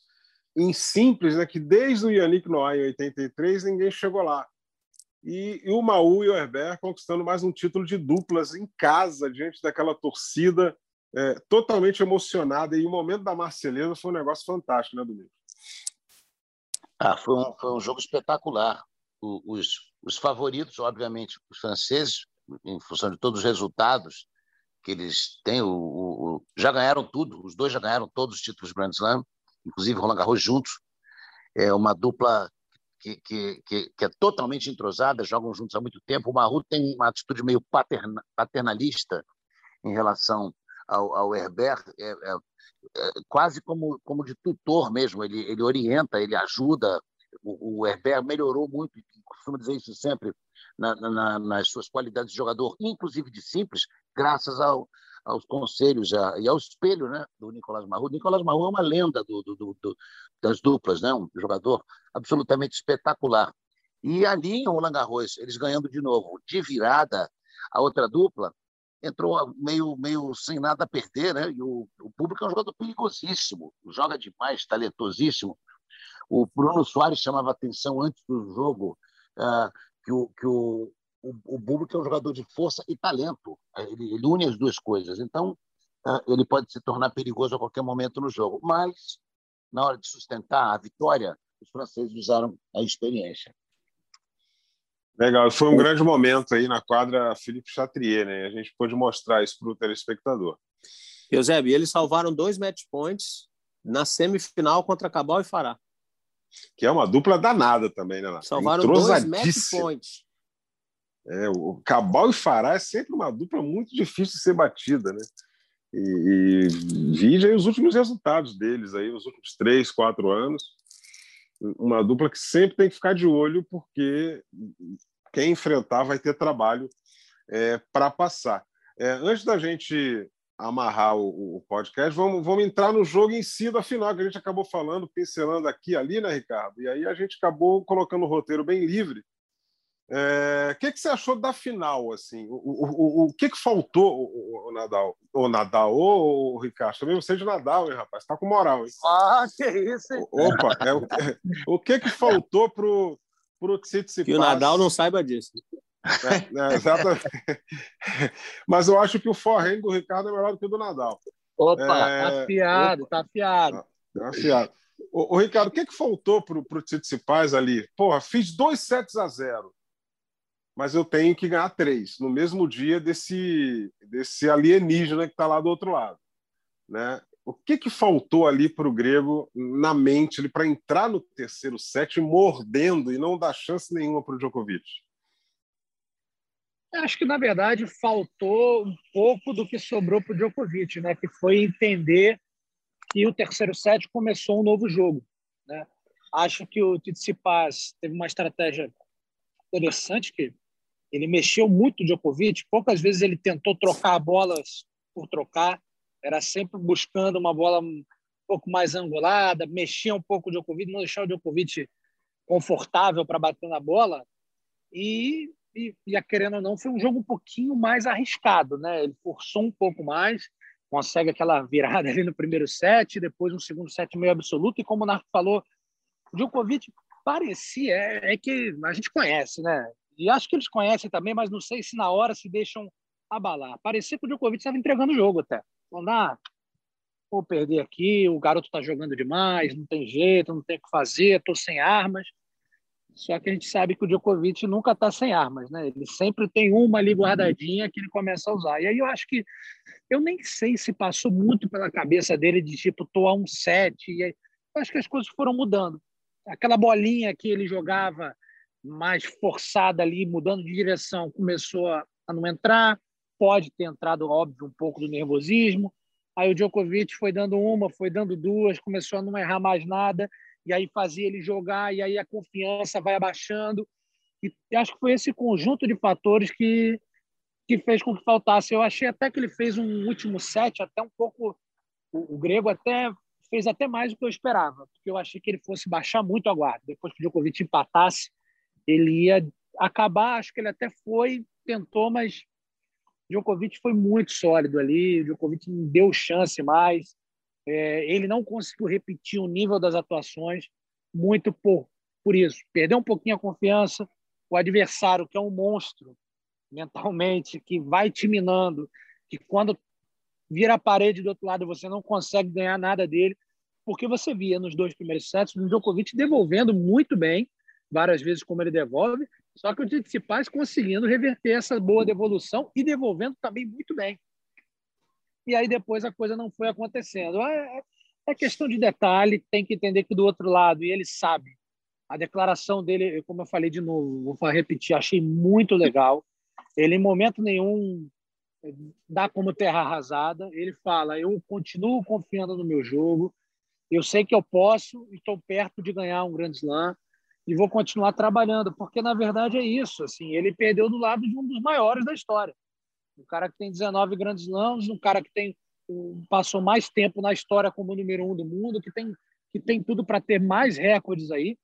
em simples, né, que desde o Yannick Noah em 83 ninguém chegou lá. E, e o Maú e o Herbert conquistando mais um título de duplas em casa, diante daquela torcida é, totalmente emocionada. E o momento da Marceleza foi um negócio fantástico, né, Domingos? Ah, foi, um, foi um jogo espetacular. O, os, os favoritos, obviamente, os franceses, em função de todos os resultados que eles têm, o, o, já ganharam tudo, os dois já ganharam todos os títulos Grand Slam, inclusive Roland Garros juntos. É uma dupla que, que, que, que, é totalmente entrosada, jogam juntos há muito tempo. O Maru tem uma atitude meio paterna, paternalista em relação ao, ao Herbert, é, é, é, quase como, como de tutor mesmo. Ele, ele orienta, ele ajuda. O, o Herbert melhorou muito, costumo dizer isso sempre, na, na, nas suas qualidades de jogador, inclusive de simples, graças ao, aos conselhos e ao espelho né, do Nicolás Marru. Nicolás Marru é uma lenda do, do, do, das duplas, né, um jogador absolutamente espetacular. E ali em Roland Garros, eles ganhando de novo, de virada, a outra dupla entrou meio, meio sem nada a perder, né? E o, o público é um jogador perigosíssimo, joga demais, talentosíssimo. O Bruno Soares chamava atenção antes do jogo uh, que o, que o, o, o é um jogador de força e talento. Ele, ele une as duas coisas. Então, uh, ele pode se tornar perigoso a qualquer momento no jogo. Mas, na hora de sustentar a vitória, os franceses usaram a experiência. Legal, foi um grande momento aí na quadra Felipe Chatrier, né? A gente pôde mostrar isso para o telespectador. Eusébio, eles salvaram dois match points na semifinal contra Cabal e Fará que é uma dupla danada também, né? Salvaram dois match points. É, o Cabal e Fará é sempre uma dupla muito difícil de ser batida, né? E, e aí os últimos resultados deles aí, os últimos três, quatro anos. Uma dupla que sempre tem que ficar de olho, porque quem enfrentar vai ter trabalho é, para passar. É, antes da gente amarrar o, o, podcast, vamos, vamos entrar no jogo em si da final, que a gente acabou falando, pincelando aqui e ali, né, Ricardo? E aí a gente acabou colocando o roteiro bem livre. É, o é, que, que você achou da final? assim? O, o, o, o que, que faltou, o, o Nadal? O Nadal, o, o Ricardo? Também você de Nadal, hein, rapaz? Tá com moral, hein? Ah, que isso, hein? Opa, é, o, é, o que, que faltou pro, pro Tsitsipas? Que o Nadal não saiba disso. É, é, exatamente. Mas eu acho que o forehand do Ricardo é melhor do que o do Nadal. Opa, é... tá afiado, tá afiado. Tá afiado. O, o, Ricardo, o que, que faltou para o Tsitsipas ali? Porra, fiz dois sets a zero, mas eu tenho que ganhar três no mesmo dia desse, desse alienígena que está lá do outro lado. Né? O que, que faltou ali para o grego na mente para entrar no terceiro set mordendo e não dar chance nenhuma para o Djokovic? Acho que, na verdade, faltou um pouco do que sobrou para o Djokovic, né? que foi entender que o terceiro set começou um novo jogo. Né? Acho que o Tsitsipas teve uma estratégia interessante, que ele mexeu muito o Djokovic, poucas vezes ele tentou trocar bolas por trocar, era sempre buscando uma bola um pouco mais angulada, mexia um pouco o Djokovic, não deixar o Djokovic confortável para bater na bola, e e, e, querendo ou não, foi um jogo um pouquinho mais arriscado, né? Ele forçou um pouco mais. consegue aquela virada ali no primeiro set, depois um segundo set meio absoluto, e como o Narco falou, o Djokovic parecia, é, é, que a gente conhece, né? E acho que eles conhecem também, mas não sei se na hora se deixam abalar. Parecia que o Djokovic estava entregando o jogo até. Falando, ah, vou perder aqui, o garoto está jogando demais, não tem jeito, não tem o que fazer, estou sem armas. Só que a gente sabe que o Djokovic nunca está sem armas, né? Ele sempre tem uma ali guardadinha que ele começa a usar. E aí eu acho que eu nem sei se passou muito pela cabeça dele de tipo tô a um set. E aí, eu acho que as coisas foram mudando. Aquela bolinha que ele jogava mais forçada ali, mudando de direção, começou a não entrar. Pode ter entrado, óbvio, um pouco do nervosismo. Aí o Djokovic foi dando uma, foi dando duas, começou a não errar mais nada e aí fazia ele jogar, e aí a confiança vai abaixando. E acho que foi esse conjunto de fatores que, que fez com que faltasse. Eu achei até que ele fez um último set, até um pouco. O, o grego até fez até mais do que eu esperava, porque eu achei que ele fosse baixar muito a guarda. Depois que o Djokovic empatasse, ele ia acabar. Acho que ele até foi, tentou, mas Djokovic foi muito sólido ali. Djokovic não deu chance mais. É, ele não conseguiu repetir o nível das atuações, muito por, por isso. Perdeu um pouquinho a confiança. O adversário, que é um monstro mentalmente, que vai te minando, que quando vira a parede do outro lado você não consegue ganhar nada dele, porque você via nos dois primeiros sets o Djokovic devolvendo muito bem, várias vezes como ele devolve, só que o Tsitsipas conseguindo reverter essa boa devolução e devolvendo também muito bem e aí depois a coisa não foi acontecendo. É, é, é questão de detalhe, tem que entender que do outro lado, e ele sabe. A declaração dele, como eu falei de novo, vou repetir, achei muito legal. Ele, em momento nenhum, dá como terra arrasada. Ele fala: Eu continuo confiando no meu jogo, eu sei que eu posso estou perto de ganhar um grande slam e vou continuar trabalhando, porque na verdade é isso. Assim, ele perdeu do lado de um dos maiores da história um cara que tem 19 grandes lãs, um cara que tem passou mais tempo na história como número um do mundo, que tem, que tem tudo para ter mais recordes aí.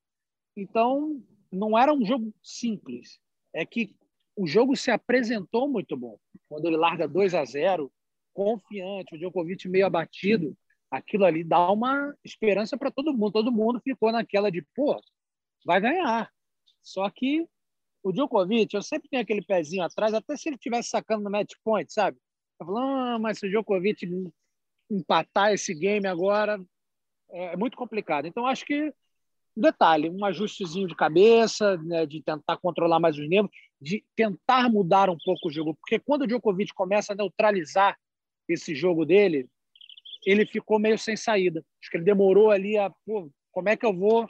Então, não era um jogo simples. É que o jogo se apresentou muito bom. Quando ele larga 2 a 0 confiante, o Djokovic meio abatido, aquilo ali dá uma esperança para todo mundo. Todo mundo ficou naquela de, pô, vai ganhar. Só que o Djokovic, eu sempre tenho aquele pezinho atrás, até se ele estivesse sacando no match point, sabe? Eu falo, ah, mas se o Djokovic empatar esse game agora, é muito complicado. Então, acho que, detalhe, um ajustezinho de cabeça, né, de tentar controlar mais os nervos, de tentar mudar um pouco o jogo. Porque quando o Djokovic começa a neutralizar esse jogo dele, ele ficou meio sem saída. Acho que ele demorou ali a, como é que eu vou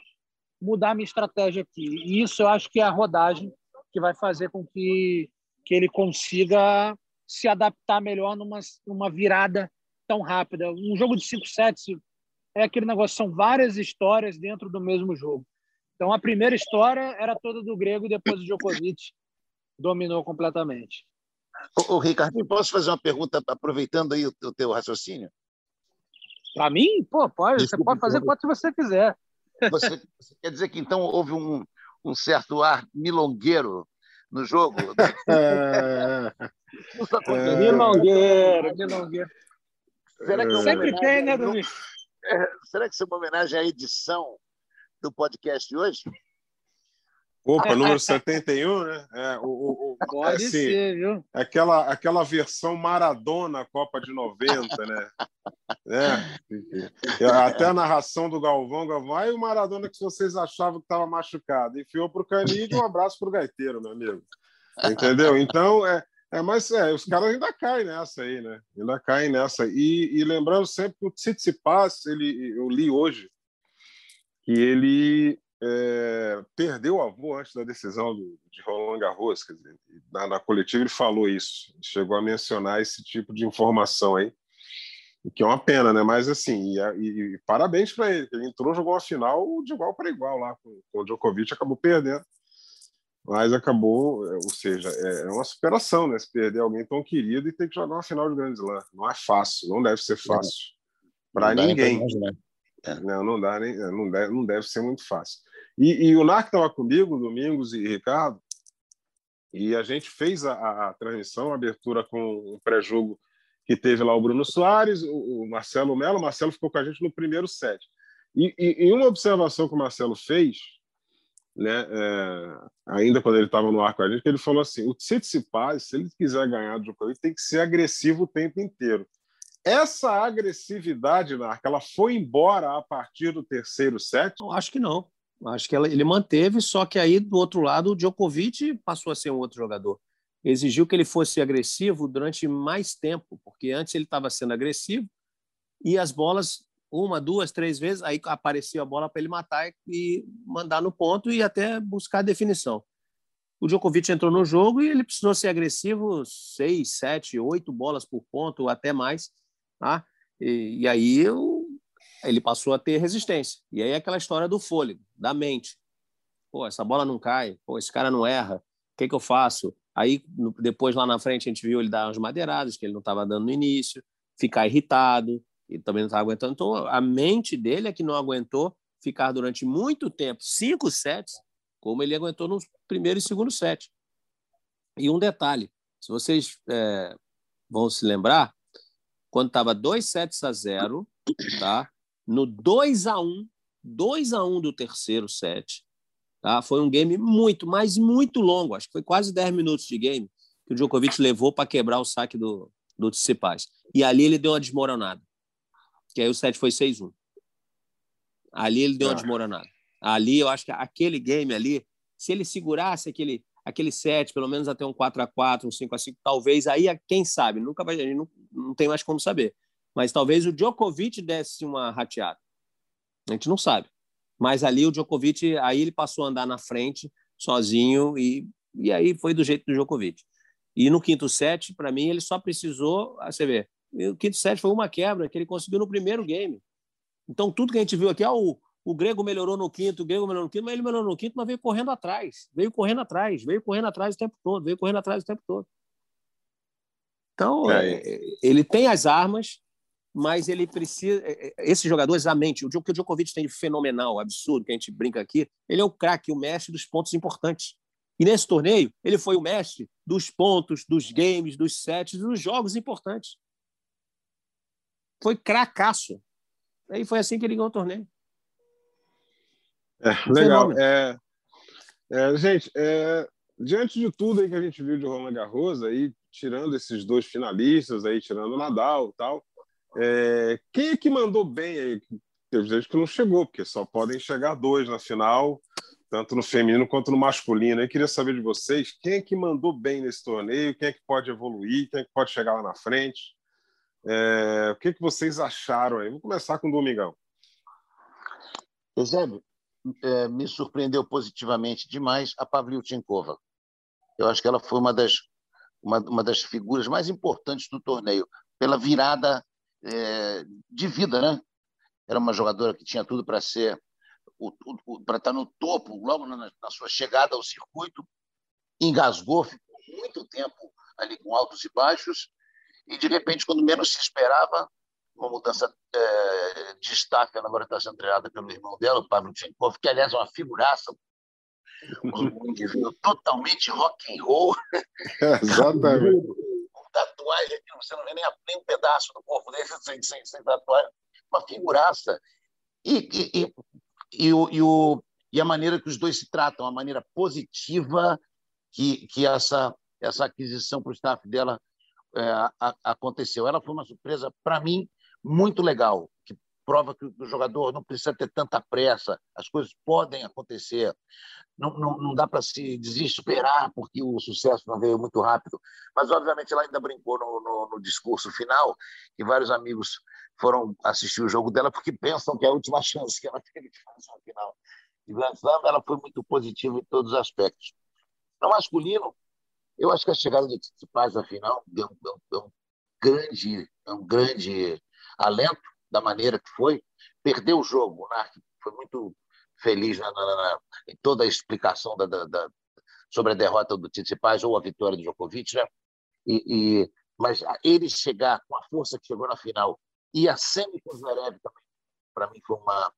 mudar minha estratégia aqui? E isso eu acho que é a rodagem que vai fazer com que, que ele consiga se adaptar melhor numa, numa virada tão rápida. Um jogo de cinco sets é aquele negócio, são várias histórias dentro do mesmo jogo. Então, a primeira história era toda do grego e depois o Djokovic dominou completamente. O, o Ricardo, posso fazer uma pergunta aproveitando aí o, o teu raciocínio? Para mim? Pô, pode. Desculpa, você pode fazer quanto você quiser. Você, você, quer dizer que então houve um, um certo ar milongueiro no jogo. é, milongueiro, milongueiro. Será que é Sempre tem, né, Domingos? É, será que isso é uma homenagem à edição do podcast de hoje? Opa, número 71, né? É, o, o, Pode assim, ser, viu? Aquela, aquela versão Maradona Copa de 90, né? é. Até a narração do Galvão, Galvão, aí o Maradona que vocês achavam que estava machucado. Enfiou para o Canide um abraço para o Gaiteiro, meu amigo. Entendeu? Então, é, é, mas é, os caras ainda caem nessa aí, né? Ainda caem nessa. E, e lembrando sempre que o Tsitsipas, ele, eu li hoje, que ele é, perdeu o avô antes da decisão do, de Roland Garros. Quer dizer, na, na, coletiva ele falou isso, chegou a mencionar esse tipo de informação aí, o que é uma pena, né? Mas assim, e, e, e parabéns para ele, ele entrou, jogou uma final de igual para igual lá com, com o Djokovic, acabou perdendo. Mas acabou, é, ou seja, é, é uma superação, né? Se perder alguém tão querido e ter que jogar uma final de Grand Slam. Não é fácil, não deve ser fácil para ninguém. Não, não dá nem, não deve, não deve ser muito fácil. E, e o NAC estava comigo, Domingos e Ricardo, e a gente fez a, a, transmissão, a abertura com um pré-jogo que teve lá o Bruno Soares, o, o Marcelo Melo. O Marcelo ficou com a gente no primeiro set. E, e, e uma observação que o Marcelo fez, né, é, ainda quando ele estava no ar com a gente, que ele falou assim: o Tsitsipas, se ele quiser ganhar do Djokovic, tem que ser agressivo o tempo inteiro. Essa agressividade, Narca, ela foi embora a partir do terceiro set? Eu acho que não. Acho que ela, ele manteve, só que aí, do outro lado, o Djokovic passou a ser um outro jogador. Exigiu que ele fosse agressivo durante mais tempo, porque antes ele estava sendo agressivo e as bolas, uma, duas, três vezes, aí aparecia a bola para ele matar e mandar no ponto e até buscar definição. O Djokovic entrou no jogo e ele precisou ser agressivo seis, sete, oito bolas por ponto, até mais. Tá? E, e aí o, ele passou a ter resistência. E aí é aquela história do fôlego, da mente. Pô, essa bola não cai, pô, esse cara não erra, o que, que eu faço? Aí, depois, lá na frente, a gente viu ele dar umas madeiradas que ele não estava dando no início, ficar irritado, e também não estava aguentando. Então, a mente dele é que não aguentou ficar durante muito tempo, cinco sets, como ele aguentou no primeiro e segundo set. E um detalhe, se vocês é, vão se lembrar, quando estava 2 sets a 0, tá? No 2 a 1 2 a 1 do terceiro set. Tá? Foi um game muito, mas muito longo. Acho que foi quase 10 minutos de game que o Djokovic levou para quebrar o saque do, do Tsitsipas. E ali ele deu uma desmoronada. Que aí o set foi 6-1. Ali ele deu uma ah. desmoronada. Ali eu acho que aquele game ali, se ele segurasse aquele aquele set, pelo menos até um 4 a 4 um 5 a 5 talvez aí, quem sabe, nunca vai, a gente não, não tem mais como saber mas talvez o Djokovic desse uma rateada. A gente não sabe. Mas ali o Djokovic, aí ele passou a andar na frente sozinho e, e aí foi do jeito do Djokovic. E no quinto set, para mim, ele só precisou, ah, você vê, o quinto set foi uma quebra que ele conseguiu no primeiro game. Então tudo que a gente viu aqui, ah, o, o Grego melhorou no quinto, o Grego melhorou no quinto, mas ele melhorou no quinto, mas veio correndo atrás, veio correndo atrás, veio correndo atrás o tempo todo, veio correndo atrás o tempo todo. Então, é. é ele tem as armas, mas ele precisa. É, é, esses jogadores, a mente, o que o Djokovic tem de fenomenal, absurdo, que a gente brinca aqui, ele é o craque, o mestre dos pontos importantes. E nesse torneio, ele foi o mestre dos pontos, dos games, dos sets, dos jogos importantes. Foi cracaço. Aí foi assim que ele ganhou o torneio. É, legal. É, é, gente, é, diante de tudo aí que a gente viu de Roland Garros, aí, tirando esses dois finalistas, aí, tirando o Nadal e tal, é, quem é que mandou bem aí? Teve gente que não chegou, porque só podem chegar dois na final, tanto no feminino quanto no masculino. Eu queria saber de vocês quem é que mandou bem nesse torneio, quem é que pode evoluir, quem é que pode chegar lá na frente. É, o que, é que vocês acharam aí? Vamos começar com o Domingão. Eusébio, é, me surpreendeu positivamente demais a Pavlyuchenkova. Eu acho que ela foi uma das, uma, uma das figuras mais importantes do torneio, pela virada é, de vida, né? Era uma jogadora que tinha tudo para ser para estar no topo logo na, na, sua chegada ao circuito, engasgou, ficou muito tempo ali com altos e baixos e de repente, quando menos se esperava, uma mudança é, de estaca agora está sendo treinada pelo irmão dela, o Pablo Tchenkov, que aliás é uma figuraça, um indivíduo totalmente rock and roll. exatamente tatuagem que você não vê nem, nem um pedaço do corpo dele sem, sem, sem tatuagem. Uma figuraça. E, e, e, e, o, e, o, e a maneira que os dois se tratam, a maneira positiva que, que essa, essa aquisição para o staff dela é, a, aconteceu. Ela foi uma surpresa, para mim, muito legal, que prova que o jogador não precisa ter tanta pressa, as coisas podem acontecer. Não, não, não dá para se desesperar porque o sucesso não veio muito rápido. Mas, obviamente, ela ainda brincou no, no, no discurso final e vários amigos foram assistir o jogo dela porque pensam que é a última chance que ela teve de fazer uma final de Grand Slam. Ela foi muito positiva em todos os aspectos. No masculino, eu acho que a chegada de Tsitsipas à final deu, deu, deu um grande, um grande alento da maneira que foi, perdeu o jogo. O Narc foi muito feliz na, na, na, em toda a explicação da, da, da, sobre a derrota do Tsitsipas ou a vitória do Djokovic, né? E, e, mas ele chegar com a força que chegou na final e a semi com Zverev também, para mim foi uma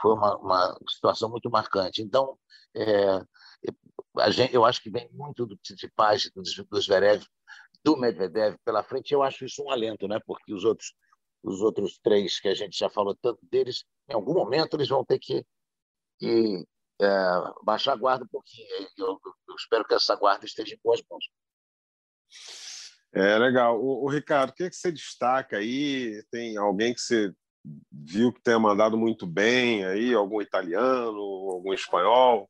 foi uma, uma situação muito marcante. Então, é, gente, eu acho que vem muito do Tsitsipas, do, do Zverev, do Medvedev pela frente, eu acho isso um alento, né? Porque os outros, os outros três que a gente já falou tanto deles, em algum momento eles vão ter que, é, baixar a guarda um pouquinho. Eu, eu, espero que essa guarda esteja em boas mãos. É legal. O, o Ricardo, o que, é que você destaca aí? Tem alguém que você viu que tenha mandado muito bem aí? Algum italiano, algum espanhol?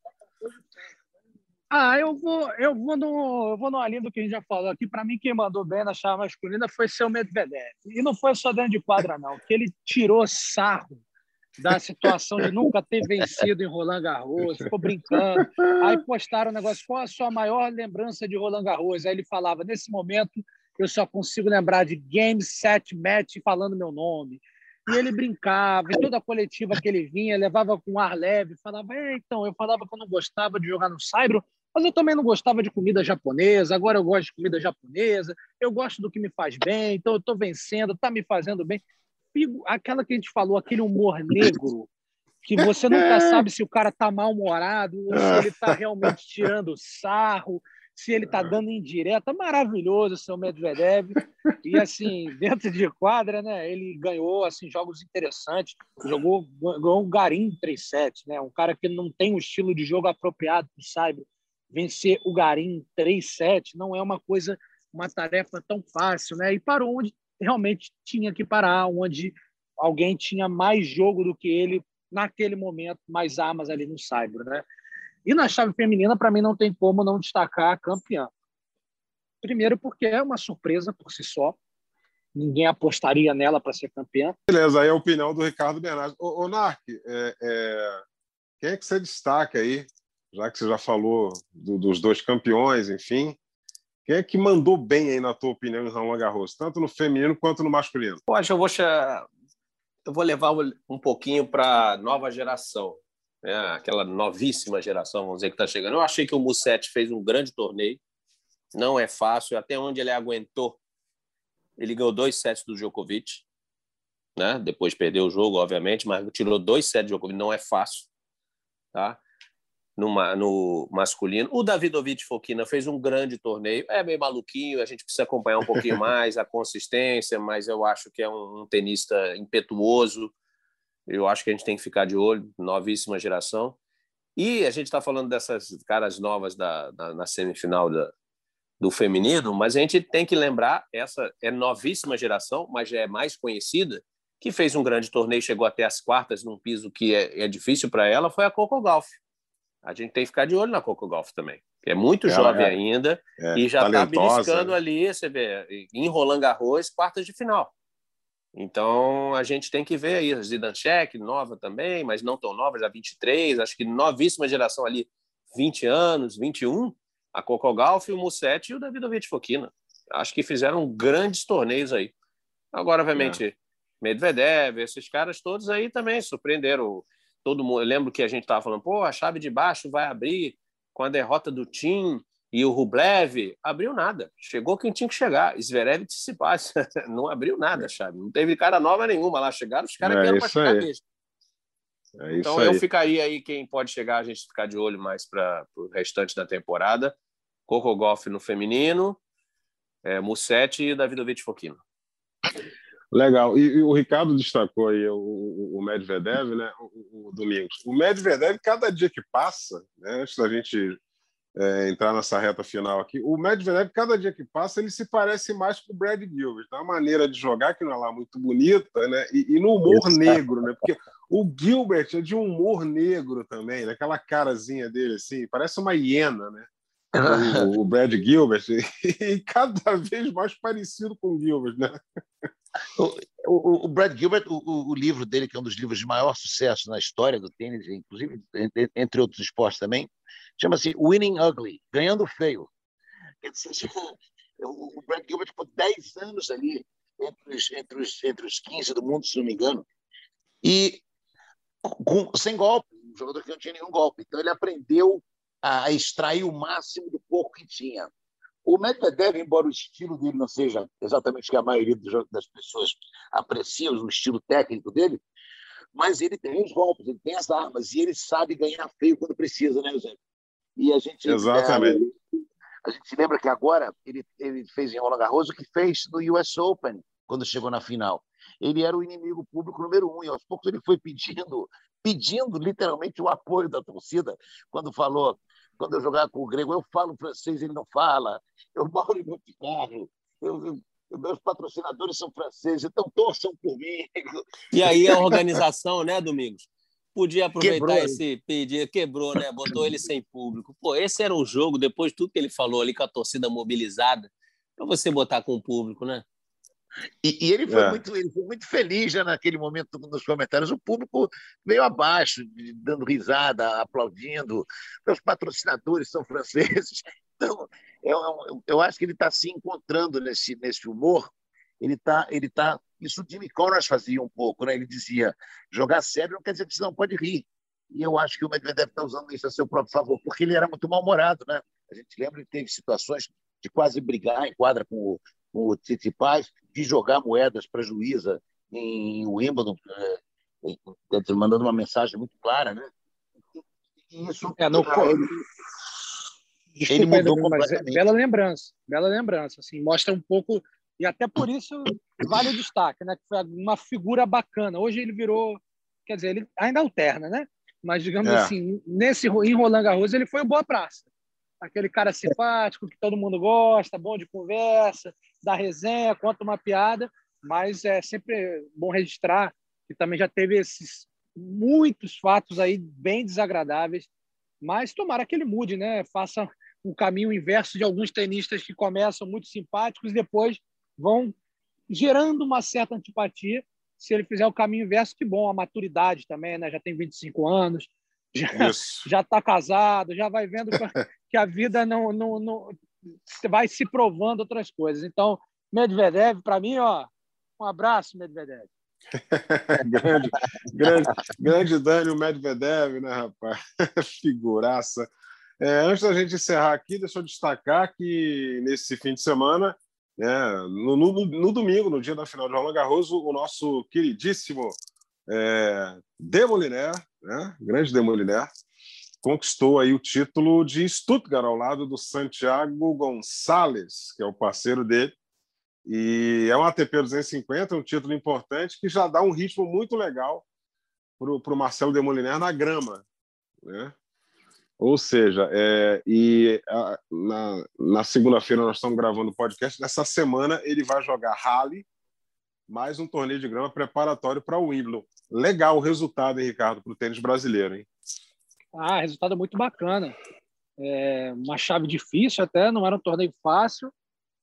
Ah, eu vou, eu vou no, eu vou no linha do que a gente já falou aqui. Para mim, quem mandou bem na chave masculina foi seu Medvedev. E não foi só dentro de quadra, não, que ele tirou sarro da situação de nunca ter vencido em Roland Garros, ficou brincando. Aí postaram o negócio, qual a sua maior lembrança de Roland Garros? Aí ele falava, nesse momento eu só consigo lembrar de game, set, match falando meu nome. E ele brincava, e toda a coletiva que ele vinha, levava com ar leve, falava, é, então, eu falava que eu não gostava de jogar no Saibro, mas eu também não gostava de comida japonesa, agora eu gosto de comida japonesa, eu gosto do que me faz bem, então eu estou vencendo, está me fazendo bem. Aquela que a gente falou, aquele humor negro, que você nunca sabe se o cara está mal-humorado ou se ele está realmente tirando sarro, se ele está dando indireta. Maravilhoso, seu Medvedev. E, assim, dentro de quadra, né, ele ganhou assim, jogos interessantes. Jogou, ganhou um Garim 3-7, né, um cara que não tem um estilo de jogo apropriado para o vencer o Garim 3-7 não é uma coisa, uma tarefa tão fácil, né? E parou onde realmente tinha que parar, onde alguém tinha mais jogo do que ele naquele momento, mais armas ali no Cyber, né? E na chave feminina, para mim, não tem como não destacar a campeã. Primeiro, porque é uma surpresa por si só. Ninguém apostaria nela para ser campeã. Beleza, aí a opinião do Ricardo Bernardo. Ô, ô Narc, é, é... quem é que você destaca aí já que você já falou do, dos dois campeões, enfim, quem é que mandou bem aí, na tua opinião, em Roland Garros, tanto no feminino quanto no masculino? Poxa, eu vou, eu vou levar um pouquinho para a nova geração, né? aquela novíssima geração, vamos dizer, que está chegando. Eu achei que o Musetti fez um grande torneio, não é fácil, até onde ele aguentou. Ele ganhou dois sets do Djokovic, né? depois perdeu o jogo, obviamente, mas tirou dois sets do Djokovic, não é fácil. Tá? No, no masculino. O Davidovich Fokina fez um grande torneio. É meio maluquinho, a gente precisa acompanhar um pouquinho mais a consistência, mas eu acho que é um, um tenista impetuoso. Eu acho que a gente tem que ficar de olho, novíssima geração. E a gente está falando dessas caras novas da, da na semifinal da, do feminino, mas a gente tem que lembrar, essa é novíssima geração, mas já é mais conhecida, que fez um grande torneio, chegou até as quartas num piso que é, é difícil para ela, foi a Coco Gauff a gente tem que ficar de olho na Coco Golf também, que é muito ela jovem é, ainda é, e já está beliscando ali, você vê, em Roland Garros, quartas de final. Então, a gente tem que ver aí, a Zidanchek, nova também, mas não tão nova, já 23, acho que novíssima geração ali, 20 anos, 21, a Coco Golf, o Musetti e o Davidovich Fokina. Acho que fizeram grandes torneios aí. Agora, obviamente, é. Medvedev, esses caras todos aí também surpreenderam todo mundo. Eu lembro que a gente estava falando, pô, a chave de baixo vai abrir com a derrota do Tim e o Rublev. Abriu nada. Chegou quem tinha que chegar. Zverev Tsitsipas. não abriu nada a chave. Não teve cara nova nenhuma lá. Chegaram os caras é que eram para chegar mesmo. É então eu ficaria aí, quem pode chegar, a gente ficar de olho mais para o restante da temporada. Coco Golf no feminino, é, Musetti e Davidovich Fokino. Legal. E, e, o Ricardo destacou aí o, o Medvedev, né? O, o, Domingos. O Medvedev, cada dia que passa, né? antes da gente é, entrar nessa reta final aqui, o Medvedev, cada dia que passa, ele se parece mais com o Brad Gilbert. Tá? Uma maneira de jogar que não é lá muito bonita, né? E, e no humor negro, né? Porque o Gilbert é de um humor negro também, né? aquela carazinha dele, assim, parece uma hiena, né? O, o Brad Gilbert, e cada vez mais parecido com o Gilbert, né? O, o, o, Brad Gilbert, o, o, livro dele, que é um dos livros de maior sucesso na história do tênis, inclusive entre outros esportes também, chama-se Winning Ugly, Ganhando Feio. O Brad Gilbert ficou 10 anos ali, entre os, entre, os, entre os 15 do mundo, se não me engano, e com, sem golpe, um jogador que não tinha nenhum golpe. Então ele aprendeu a extrair o máximo do pouco que tinha. O Medvedev, embora o estilo dele não seja exatamente o que a maioria das pessoas aprecia, o estilo técnico dele, mas ele tem os golpes, ele tem as armas e ele sabe ganhar feio quando precisa, né, Eusébio? E a gente exatamente. É, A gente lembra que agora ele, ele fez em Roland Garros o que fez no US Open, quando chegou na final. Ele era o inimigo público número um, e aos poucos ele foi pedindo, pedindo literalmente o apoio da torcida, quando falou quando eu jogar com o grego, eu falo francês, ele não fala. Eu moro em Monte Carlo. Eu, eu, meus patrocinadores são franceses, então torçam por mim. E aí a organização, né, Domingos? Podia aproveitar quebrou, esse pedido, quebrou, né? Botou ele sem público. Pô, esse era um jogo, depois de tudo que ele falou ali com a torcida mobilizada, para você botar com o público, né? E, e ele, foi é. muito, ele foi muito feliz já naquele momento nos comentários. O público veio abaixo, dando risada, aplaudindo. Meus patrocinadores são franceses. Então, eu, eu acho que ele está se encontrando nesse, nesse humor. Ele está. Ele tá, isso o Jimmy Connors fazia um pouco. Né? Ele dizia: jogar sério não quer dizer que você não pode rir. E eu acho que o Medvedev está usando isso a seu próprio favor, porque ele era muito mal-humorado. Né? A gente lembra que teve situações de quase brigar em quadra com o, o Tsitsipas, de jogar moedas para a juíza em Wimbledon, é, é, mandando uma mensagem muito clara, né? Isso é, no... ele, Desculpa, ele mudou Edu, mas é bela lembrança, bela lembrança, assim, mostra um pouco e até por isso vale o destaque, né? Que foi uma figura bacana. Hoje ele virou, quer dizer, ele ainda alterna, né? Mas digamos é. assim, nesse em Roland Garros ele foi boa praça aquele cara simpático que todo mundo gosta, bom de conversa, da resenha, conta uma piada, mas é sempre bom registrar que também já teve esses muitos fatos aí bem desagradáveis, mas tomara que ele mude, né? Faça um caminho inverso de alguns tenistas que começam muito simpáticos e depois vão gerando uma certa antipatia. Se ele fizer o caminho inverso, que bom, a maturidade também, né? Já tem 25 anos, já está casado, já vai vendo que a vida não, não, não vai se provando outras coisas. Então, Medvedev, para mim, ó, um abraço, Medvedev. grande, grande, grande Daniel Medvedev, né, rapaz? Figuraça. É, antes da gente encerrar aqui, deixa eu destacar que nesse fim de semana, né, no, no, no domingo, no dia da final de Roland Garros, o nosso queridíssimo é, Demoliner, né? grande Demoliner, conquistou aí o título de Stuttgart ao lado do Santiago Gonçalves, que é o parceiro dele. E é um ATP 250, um título importante que já dá um ritmo muito legal para o Marcelo Demoliner na grama. Né? Ou seja, é, e a, na, na segunda-feira nós estamos gravando o podcast. Nessa semana ele vai jogar Rally, mais um torneio de grama preparatório para o Wimbledon. Legal o resultado, hein, Ricardo, para o tênis brasileiro, hein? Ah, resultado muito bacana. É uma chave difícil até, não era um torneio fácil.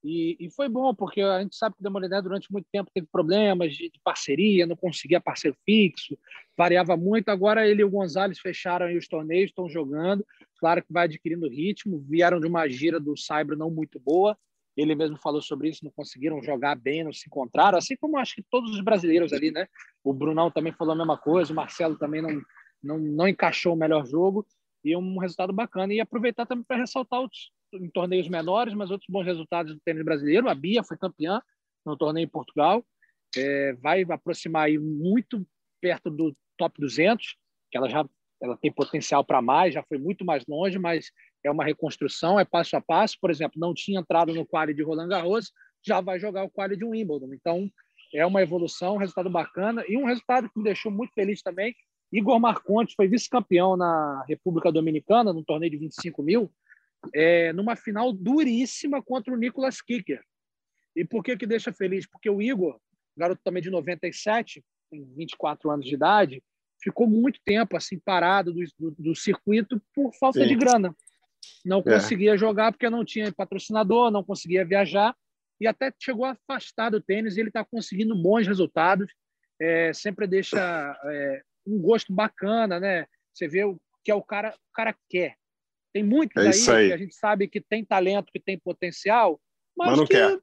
E, e foi bom, porque a gente sabe que o Demoliné durante muito tempo teve problemas de, de, parceria, não conseguia parceiro fixo, variava muito. Agora ele e o Gonzalez fecharam os torneios, estão jogando. Claro que vai adquirindo ritmo, vieram de uma gira do Saibro não muito boa, ele mesmo falou sobre isso, não conseguiram jogar bem, não se encontraram, assim como acho que todos os brasileiros ali, né? O Brunão também falou a mesma coisa, o Marcelo também não, não, não encaixou o melhor jogo, e um resultado bacana. E aproveitar também para ressaltar os, em torneios menores, mas outros bons resultados do tênis brasileiro. A Bia foi campeã no torneio em Portugal, é, vai aproximar aí muito perto do top 200, que ela já ela tem potencial para mais, já foi muito mais longe, mas é uma reconstrução, é passo a passo. Por exemplo, não tinha entrado no quali de Roland Garros, já vai jogar o quali de Wimbledon. Então, é uma evolução, um resultado bacana e um resultado que me deixou muito feliz também. Igor Marcontes foi vice-campeão na República Dominicana, num torneio de 25 mil, é, numa final duríssima contra o Nicolas Kicker. E por que que deixa feliz? Porque o Igor, garoto também de 97, tem 24 anos de idade, ficou muito tempo assim parado do, do, do circuito por falta Sim. de grana. Não é. conseguia jogar porque não tinha patrocinador, não conseguia viajar e até chegou a afastar do tênis. E ele está conseguindo bons resultados, é, sempre deixa é, um gosto bacana, né? Você vê o que é o cara, o cara quer. Tem muitos é aí, aí, que a gente sabe que tem talento, que tem potencial, mas, mas que quer.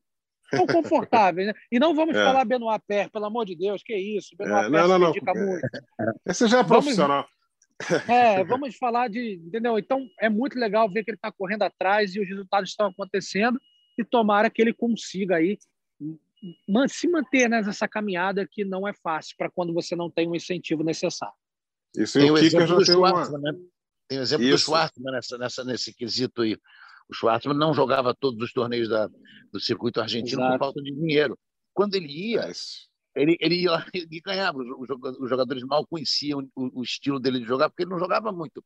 são confortáveis. Né? E não vamos é. falar Benoit Per, pelo amor de Deus, que isso? Benoit é, não, não, não. muito. Esse já é profissional. Vamos, é, vamos falar de. Entendeu? Então, é muito legal ver que ele está correndo atrás e os resultados estão acontecendo e tomara que ele consiga aí se manter nessa caminhada que não é fácil para quando você não tem o um incentivo necessário. Isso tem o exemplo do Schwartzman, uma... né? Tem o exemplo Isso. do Schwartzman nessa, nessa, nesse quesito aí. O Schwartzman não jogava todos os torneios da, do circuito argentino Exato. por falta de dinheiro. Quando ele ia, é ele, ele ia lá e ganhava. Os jogadores mal conheciam o, o estilo dele de jogar, porque ele não jogava muito.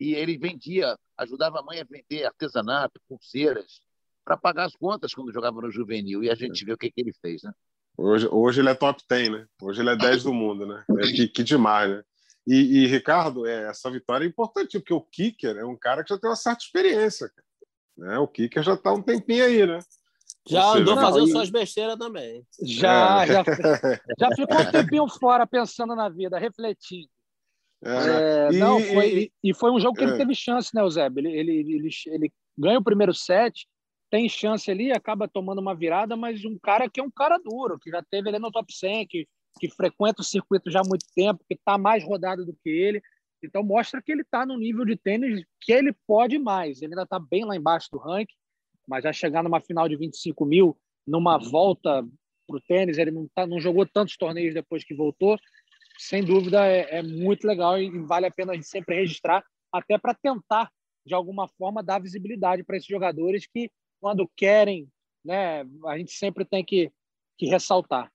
E ele vendia, ajudava a mãe a vender artesanato, pulseiras, para pagar as contas quando jogava no juvenil. E a gente é. vê o que, que ele fez, né? Hoje, hoje ele é top 10, né? Hoje ele é 10 do mundo, né? É, que, que demais, né? E, e, Ricardo, é, essa vitória é importante, porque o Kicker é um cara que já tem uma certa experiência. Né? O Kicker já está um tempinho aí, né? Já andou fazendo suas besteiras também. Já, é. já, já ficou um tempinho fora pensando na vida, refletindo. É, é, e, não, foi, e, e, foi um jogo que ele é. teve chance, né, Eusébio? Ele, ele, ele, ele ganha o primeiro set, tem chance ali, acaba tomando uma virada, mas um cara que é um cara duro, que já teve ele no top 100, que, que frequenta o circuito já há muito tempo, que está mais rodado do que ele. Então mostra que ele está no nível de tênis que ele pode mais. Ele ainda está bem lá embaixo do ranking, mas já chegar numa final de 25 mil, numa volta para o tênis, ele não, tá, não jogou tantos torneios depois que voltou. Sem dúvida é, é muito legal e vale a pena a gente sempre registrar, até para tentar, de alguma forma, dar visibilidade para esses jogadores que quando querem, né, a gente sempre tem que, que ressaltar.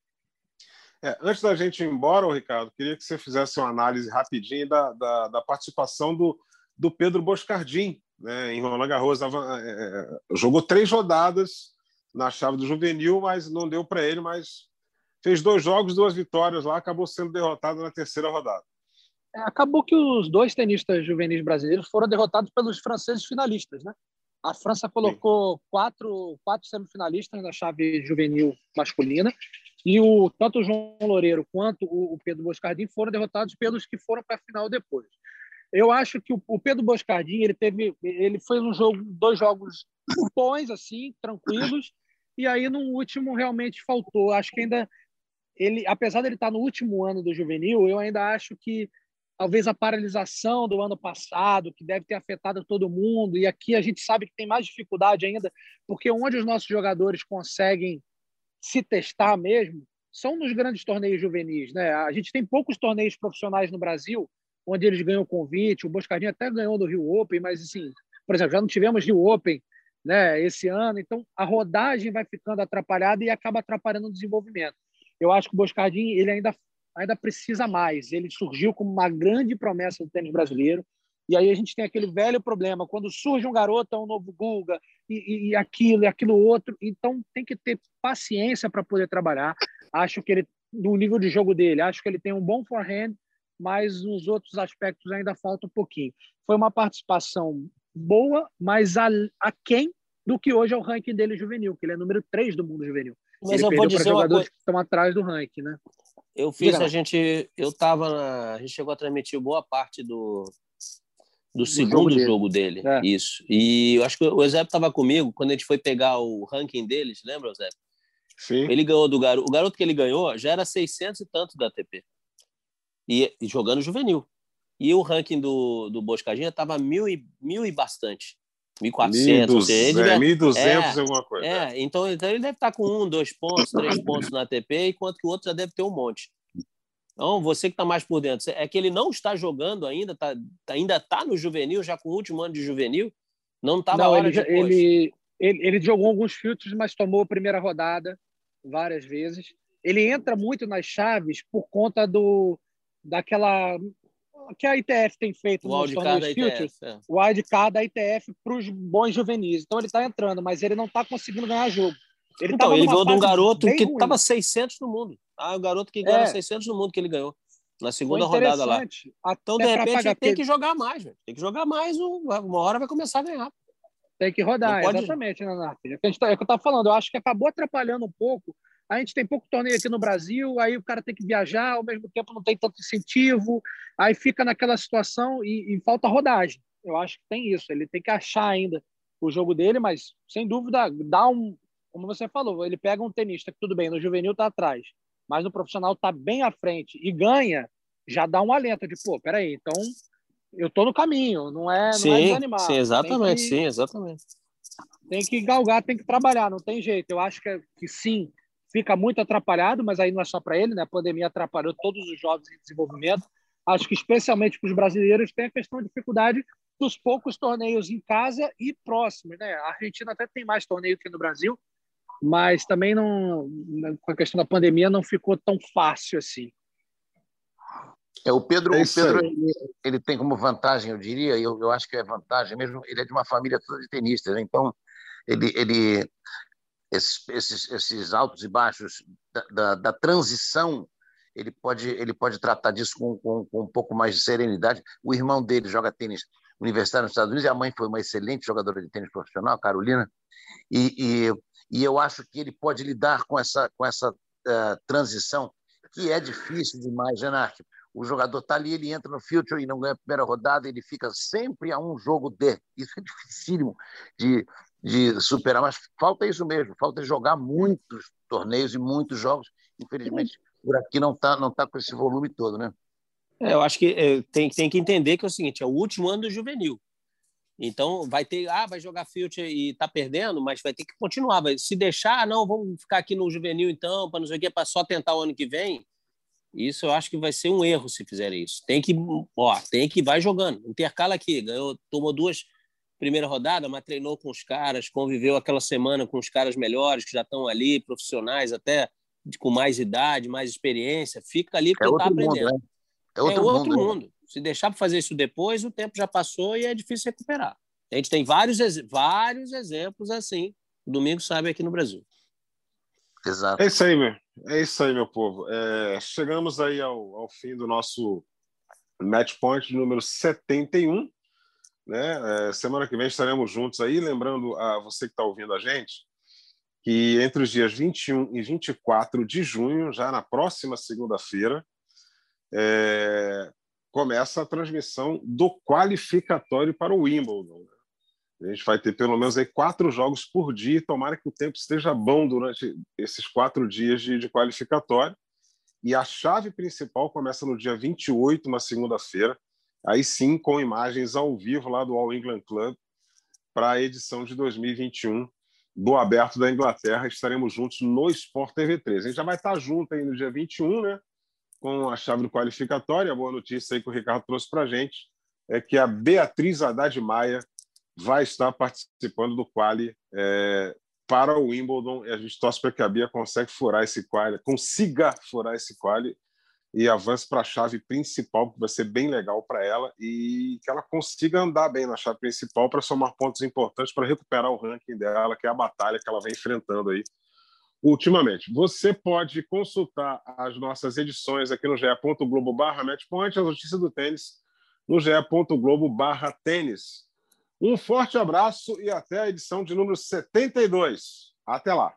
É, antes da gente ir embora, Ricardo, queria que você fizesse uma análise rapidinha da, da, da participação do, do Pedro Boscardim né, em Roland Garros. É, é, jogou três rodadas na chave do juvenil, mas não deu para ele, mas fez dois jogos, duas vitórias lá, acabou sendo derrotado na terceira rodada. É, acabou que os dois tenistas juvenis brasileiros foram derrotados pelos franceses finalistas, né? A França colocou quatro, quatro semifinalistas na chave juvenil masculina e o, tanto o João Loureiro quanto o, o Pedro Boscardin foram derrotados pelos que foram para a final depois. Eu acho que o, o Pedro Boscardin ele teve, ele foi um jogo, dois jogos bons assim, tranquilos, e aí no último realmente faltou. Acho que ainda ele, apesar de ele estar no último ano do juvenil, eu ainda acho que talvez a paralisação do ano passado, que deve ter afetado todo mundo, e aqui a gente sabe que tem mais dificuldade ainda, porque onde os nossos jogadores conseguem se testar mesmo são nos grandes torneios juvenis. Né? A gente tem poucos torneios profissionais no Brasil onde eles ganham convite, o Boscardinho até ganhou do Rio Open, mas assim, por exemplo, já não tivemos Rio Open né, esse ano, então a rodagem vai ficando atrapalhada e acaba atrapalhando o desenvolvimento. Eu acho que o Boscardinho ele ainda ainda precisa mais. Ele surgiu como uma grande promessa do tênis brasileiro. E aí a gente tem aquele velho problema, quando surge um garoto, é um novo Guga, e, e aquilo, e aquilo outro. Então tem que ter paciência para poder trabalhar. Acho que ele, no nível de jogo dele, acho que ele tem um bom forehand, mas nos outros aspectos ainda falta um pouquinho. Foi uma participação boa, mas aquém do que hoje é o ranking dele juvenil, que ele é número 3 do mundo juvenil. Mas ele eu vou dizer jogadores coisa... que estão atrás do ranking, né? Eu fiz, a gente, eu tava, na, a gente chegou a transmitir boa parte do, do, do segundo jogo, jogo dele, é. isso. E eu acho que o Eusébio estava comigo quando a gente foi pegar o ranking deles, lembra, Eusébio? Sim. Ele ganhou do garoto, o garoto que ele ganhou já era 600 e tanto da ATP. E, e jogando juvenil. E o ranking do, do Boscadinha estava mil e, mil e bastante. 1.400. 1.200 é, alguma coisa. É, então, então ele deve estar com um, dois pontos, três pontos na ATP, enquanto que o outro já deve ter um monte. Então, você que está mais por dentro, é que ele não está jogando ainda, tá, ainda está no juvenil, já com o último ano de juvenil, não estava não, hora ele, ele, ele, ele jogou alguns filtros, mas tomou a primeira rodada várias vezes. Ele entra muito nas chaves por conta do daquela que a ITF tem feito o nos torneios Futures, é. o wildcard da ITF para os bons juvenis. Então ele está entrando, mas ele não está conseguindo ganhar jogo. Ele então, ele ganhou de um garoto que estava 600 no mundo. Ah, o garoto que ganhou é. 600 no mundo que ele ganhou na segunda rodada lá. Então, de repente, tem que jogar mais, véio. tem que jogar mais, uma hora vai começar a ganhar. Tem que rodar, pode... exatamente, né? É, tá, é o que eu estava falando, eu acho que acabou atrapalhando um pouco a gente tem pouco torneio aqui no Brasil, aí o cara tem que viajar, ao mesmo tempo não tem tanto incentivo, aí fica naquela situação e, e falta rodagem. Eu acho que tem isso, ele tem que achar ainda o jogo dele, mas sem dúvida dá um, como você falou, ele pega um tenista que tudo bem, no juvenil tá atrás, mas no profissional tá bem à frente e ganha, já dá um alento de, pô, peraí, então eu tô no caminho, não é, sim, não é desanimar. Sim, exatamente, que, sim, exatamente. Tem que galgar, tem que trabalhar, não tem jeito. Eu acho que, que sim, fica muito atrapalhado, mas aí não é só para ele, né? A pandemia atrapalhou todos os jovens em desenvolvimento. Acho que especialmente para os brasileiros tem a questão de dificuldade dos poucos torneios em casa e próximos, né? A Argentina até tem mais torneio que no Brasil, mas também não, com a questão da pandemia não ficou tão fácil assim. É, o Pedro, é o Pedro ele, ele, tem como vantagem, eu diria, eu, eu acho que é vantagem mesmo, ele é de uma família toda de tenistas, né? então ele, ele esses, esses, altos e baixos da, da, da, transição, ele pode, ele pode tratar disso com, com, com, um pouco mais de serenidade. O irmão dele joga tênis universitário nos Estados Unidos e a mãe foi uma excelente jogadora de tênis profissional, Carolina, e, e, e eu acho que ele pode lidar com essa, com essa uh, transição, que é difícil demais, né, Narc? O jogador está ali, ele entra no future e não ganha a primeira rodada, ele fica sempre a um jogo de. Isso é dificílimo de, de superar, mas falta isso mesmo, falta jogar muitos torneios e muitos jogos. Infelizmente, por aqui não está não tá com esse volume todo, né? É, eu acho que é, tem, tem que entender que é o seguinte: é o último ano do juvenil. Então, vai ter, ah, vai jogar future e tá perdendo, mas vai ter que continuar. Vai, se deixar, não, vamos ficar aqui no juvenil então, para não sei o quê, para só tentar o ano que vem. Isso eu acho que vai ser um erro se fizerem isso. Tem que, ó, tem que vai jogando. Intercala aqui, ganhou, tomou duas primeira rodada, mas treinou com os caras, conviveu aquela semana com os caras melhores que já estão ali, profissionais até com mais idade, mais experiência, fica ali porque é está aprendendo. Mundo, né? É outro, é outro mundo. mundo. Se deixar para fazer isso depois, o tempo já passou e é difícil recuperar. A gente tem vários, vários exemplos assim. O domingo sabe aqui no Brasil. Exato. É isso aí, meu. É isso aí, meu povo. É, chegamos aí ao, ao fim do nosso match point número 71. Né? É, semana que vem estaremos juntos aí. Lembrando a você que está ouvindo a gente que entre os dias 21 e 24 de junho, já na próxima segunda-feira, é, começa a transmissão do qualificatório para o Wimbledon. Né? A gente vai ter pelo menos aí quatro jogos por dia. Tomara que o tempo esteja bom durante esses quatro dias de, de qualificatório. E a chave principal começa no dia 28, uma segunda-feira, aí sim com imagens ao vivo lá do All England Club para a edição de 2021 do Aberto da Inglaterra. Estaremos juntos no Sport TV 3. A gente já vai estar junto aí no dia 21, né? Com a chave do qualificatório. A boa notícia aí que o Ricardo trouxe para a gente é que a Beatriz Haddad Maia vai estar participando do quali é, para o Wimbledon. E a gente torce para que a Bia consiga furar esse quali, consiga furar esse quali e avance para a chave principal, que vai ser bem legal para ela, e que ela consiga andar bem na chave principal para somar pontos importantes para recuperar o ranking dela, que é a batalha que ela vem enfrentando aí ultimamente. Você pode consultar as nossas edições aqui no ge.globo barra matchpoint, as notícias do tênis no ge.globo barra tênis. Um forte abraço e até a edição de número 72. Até lá!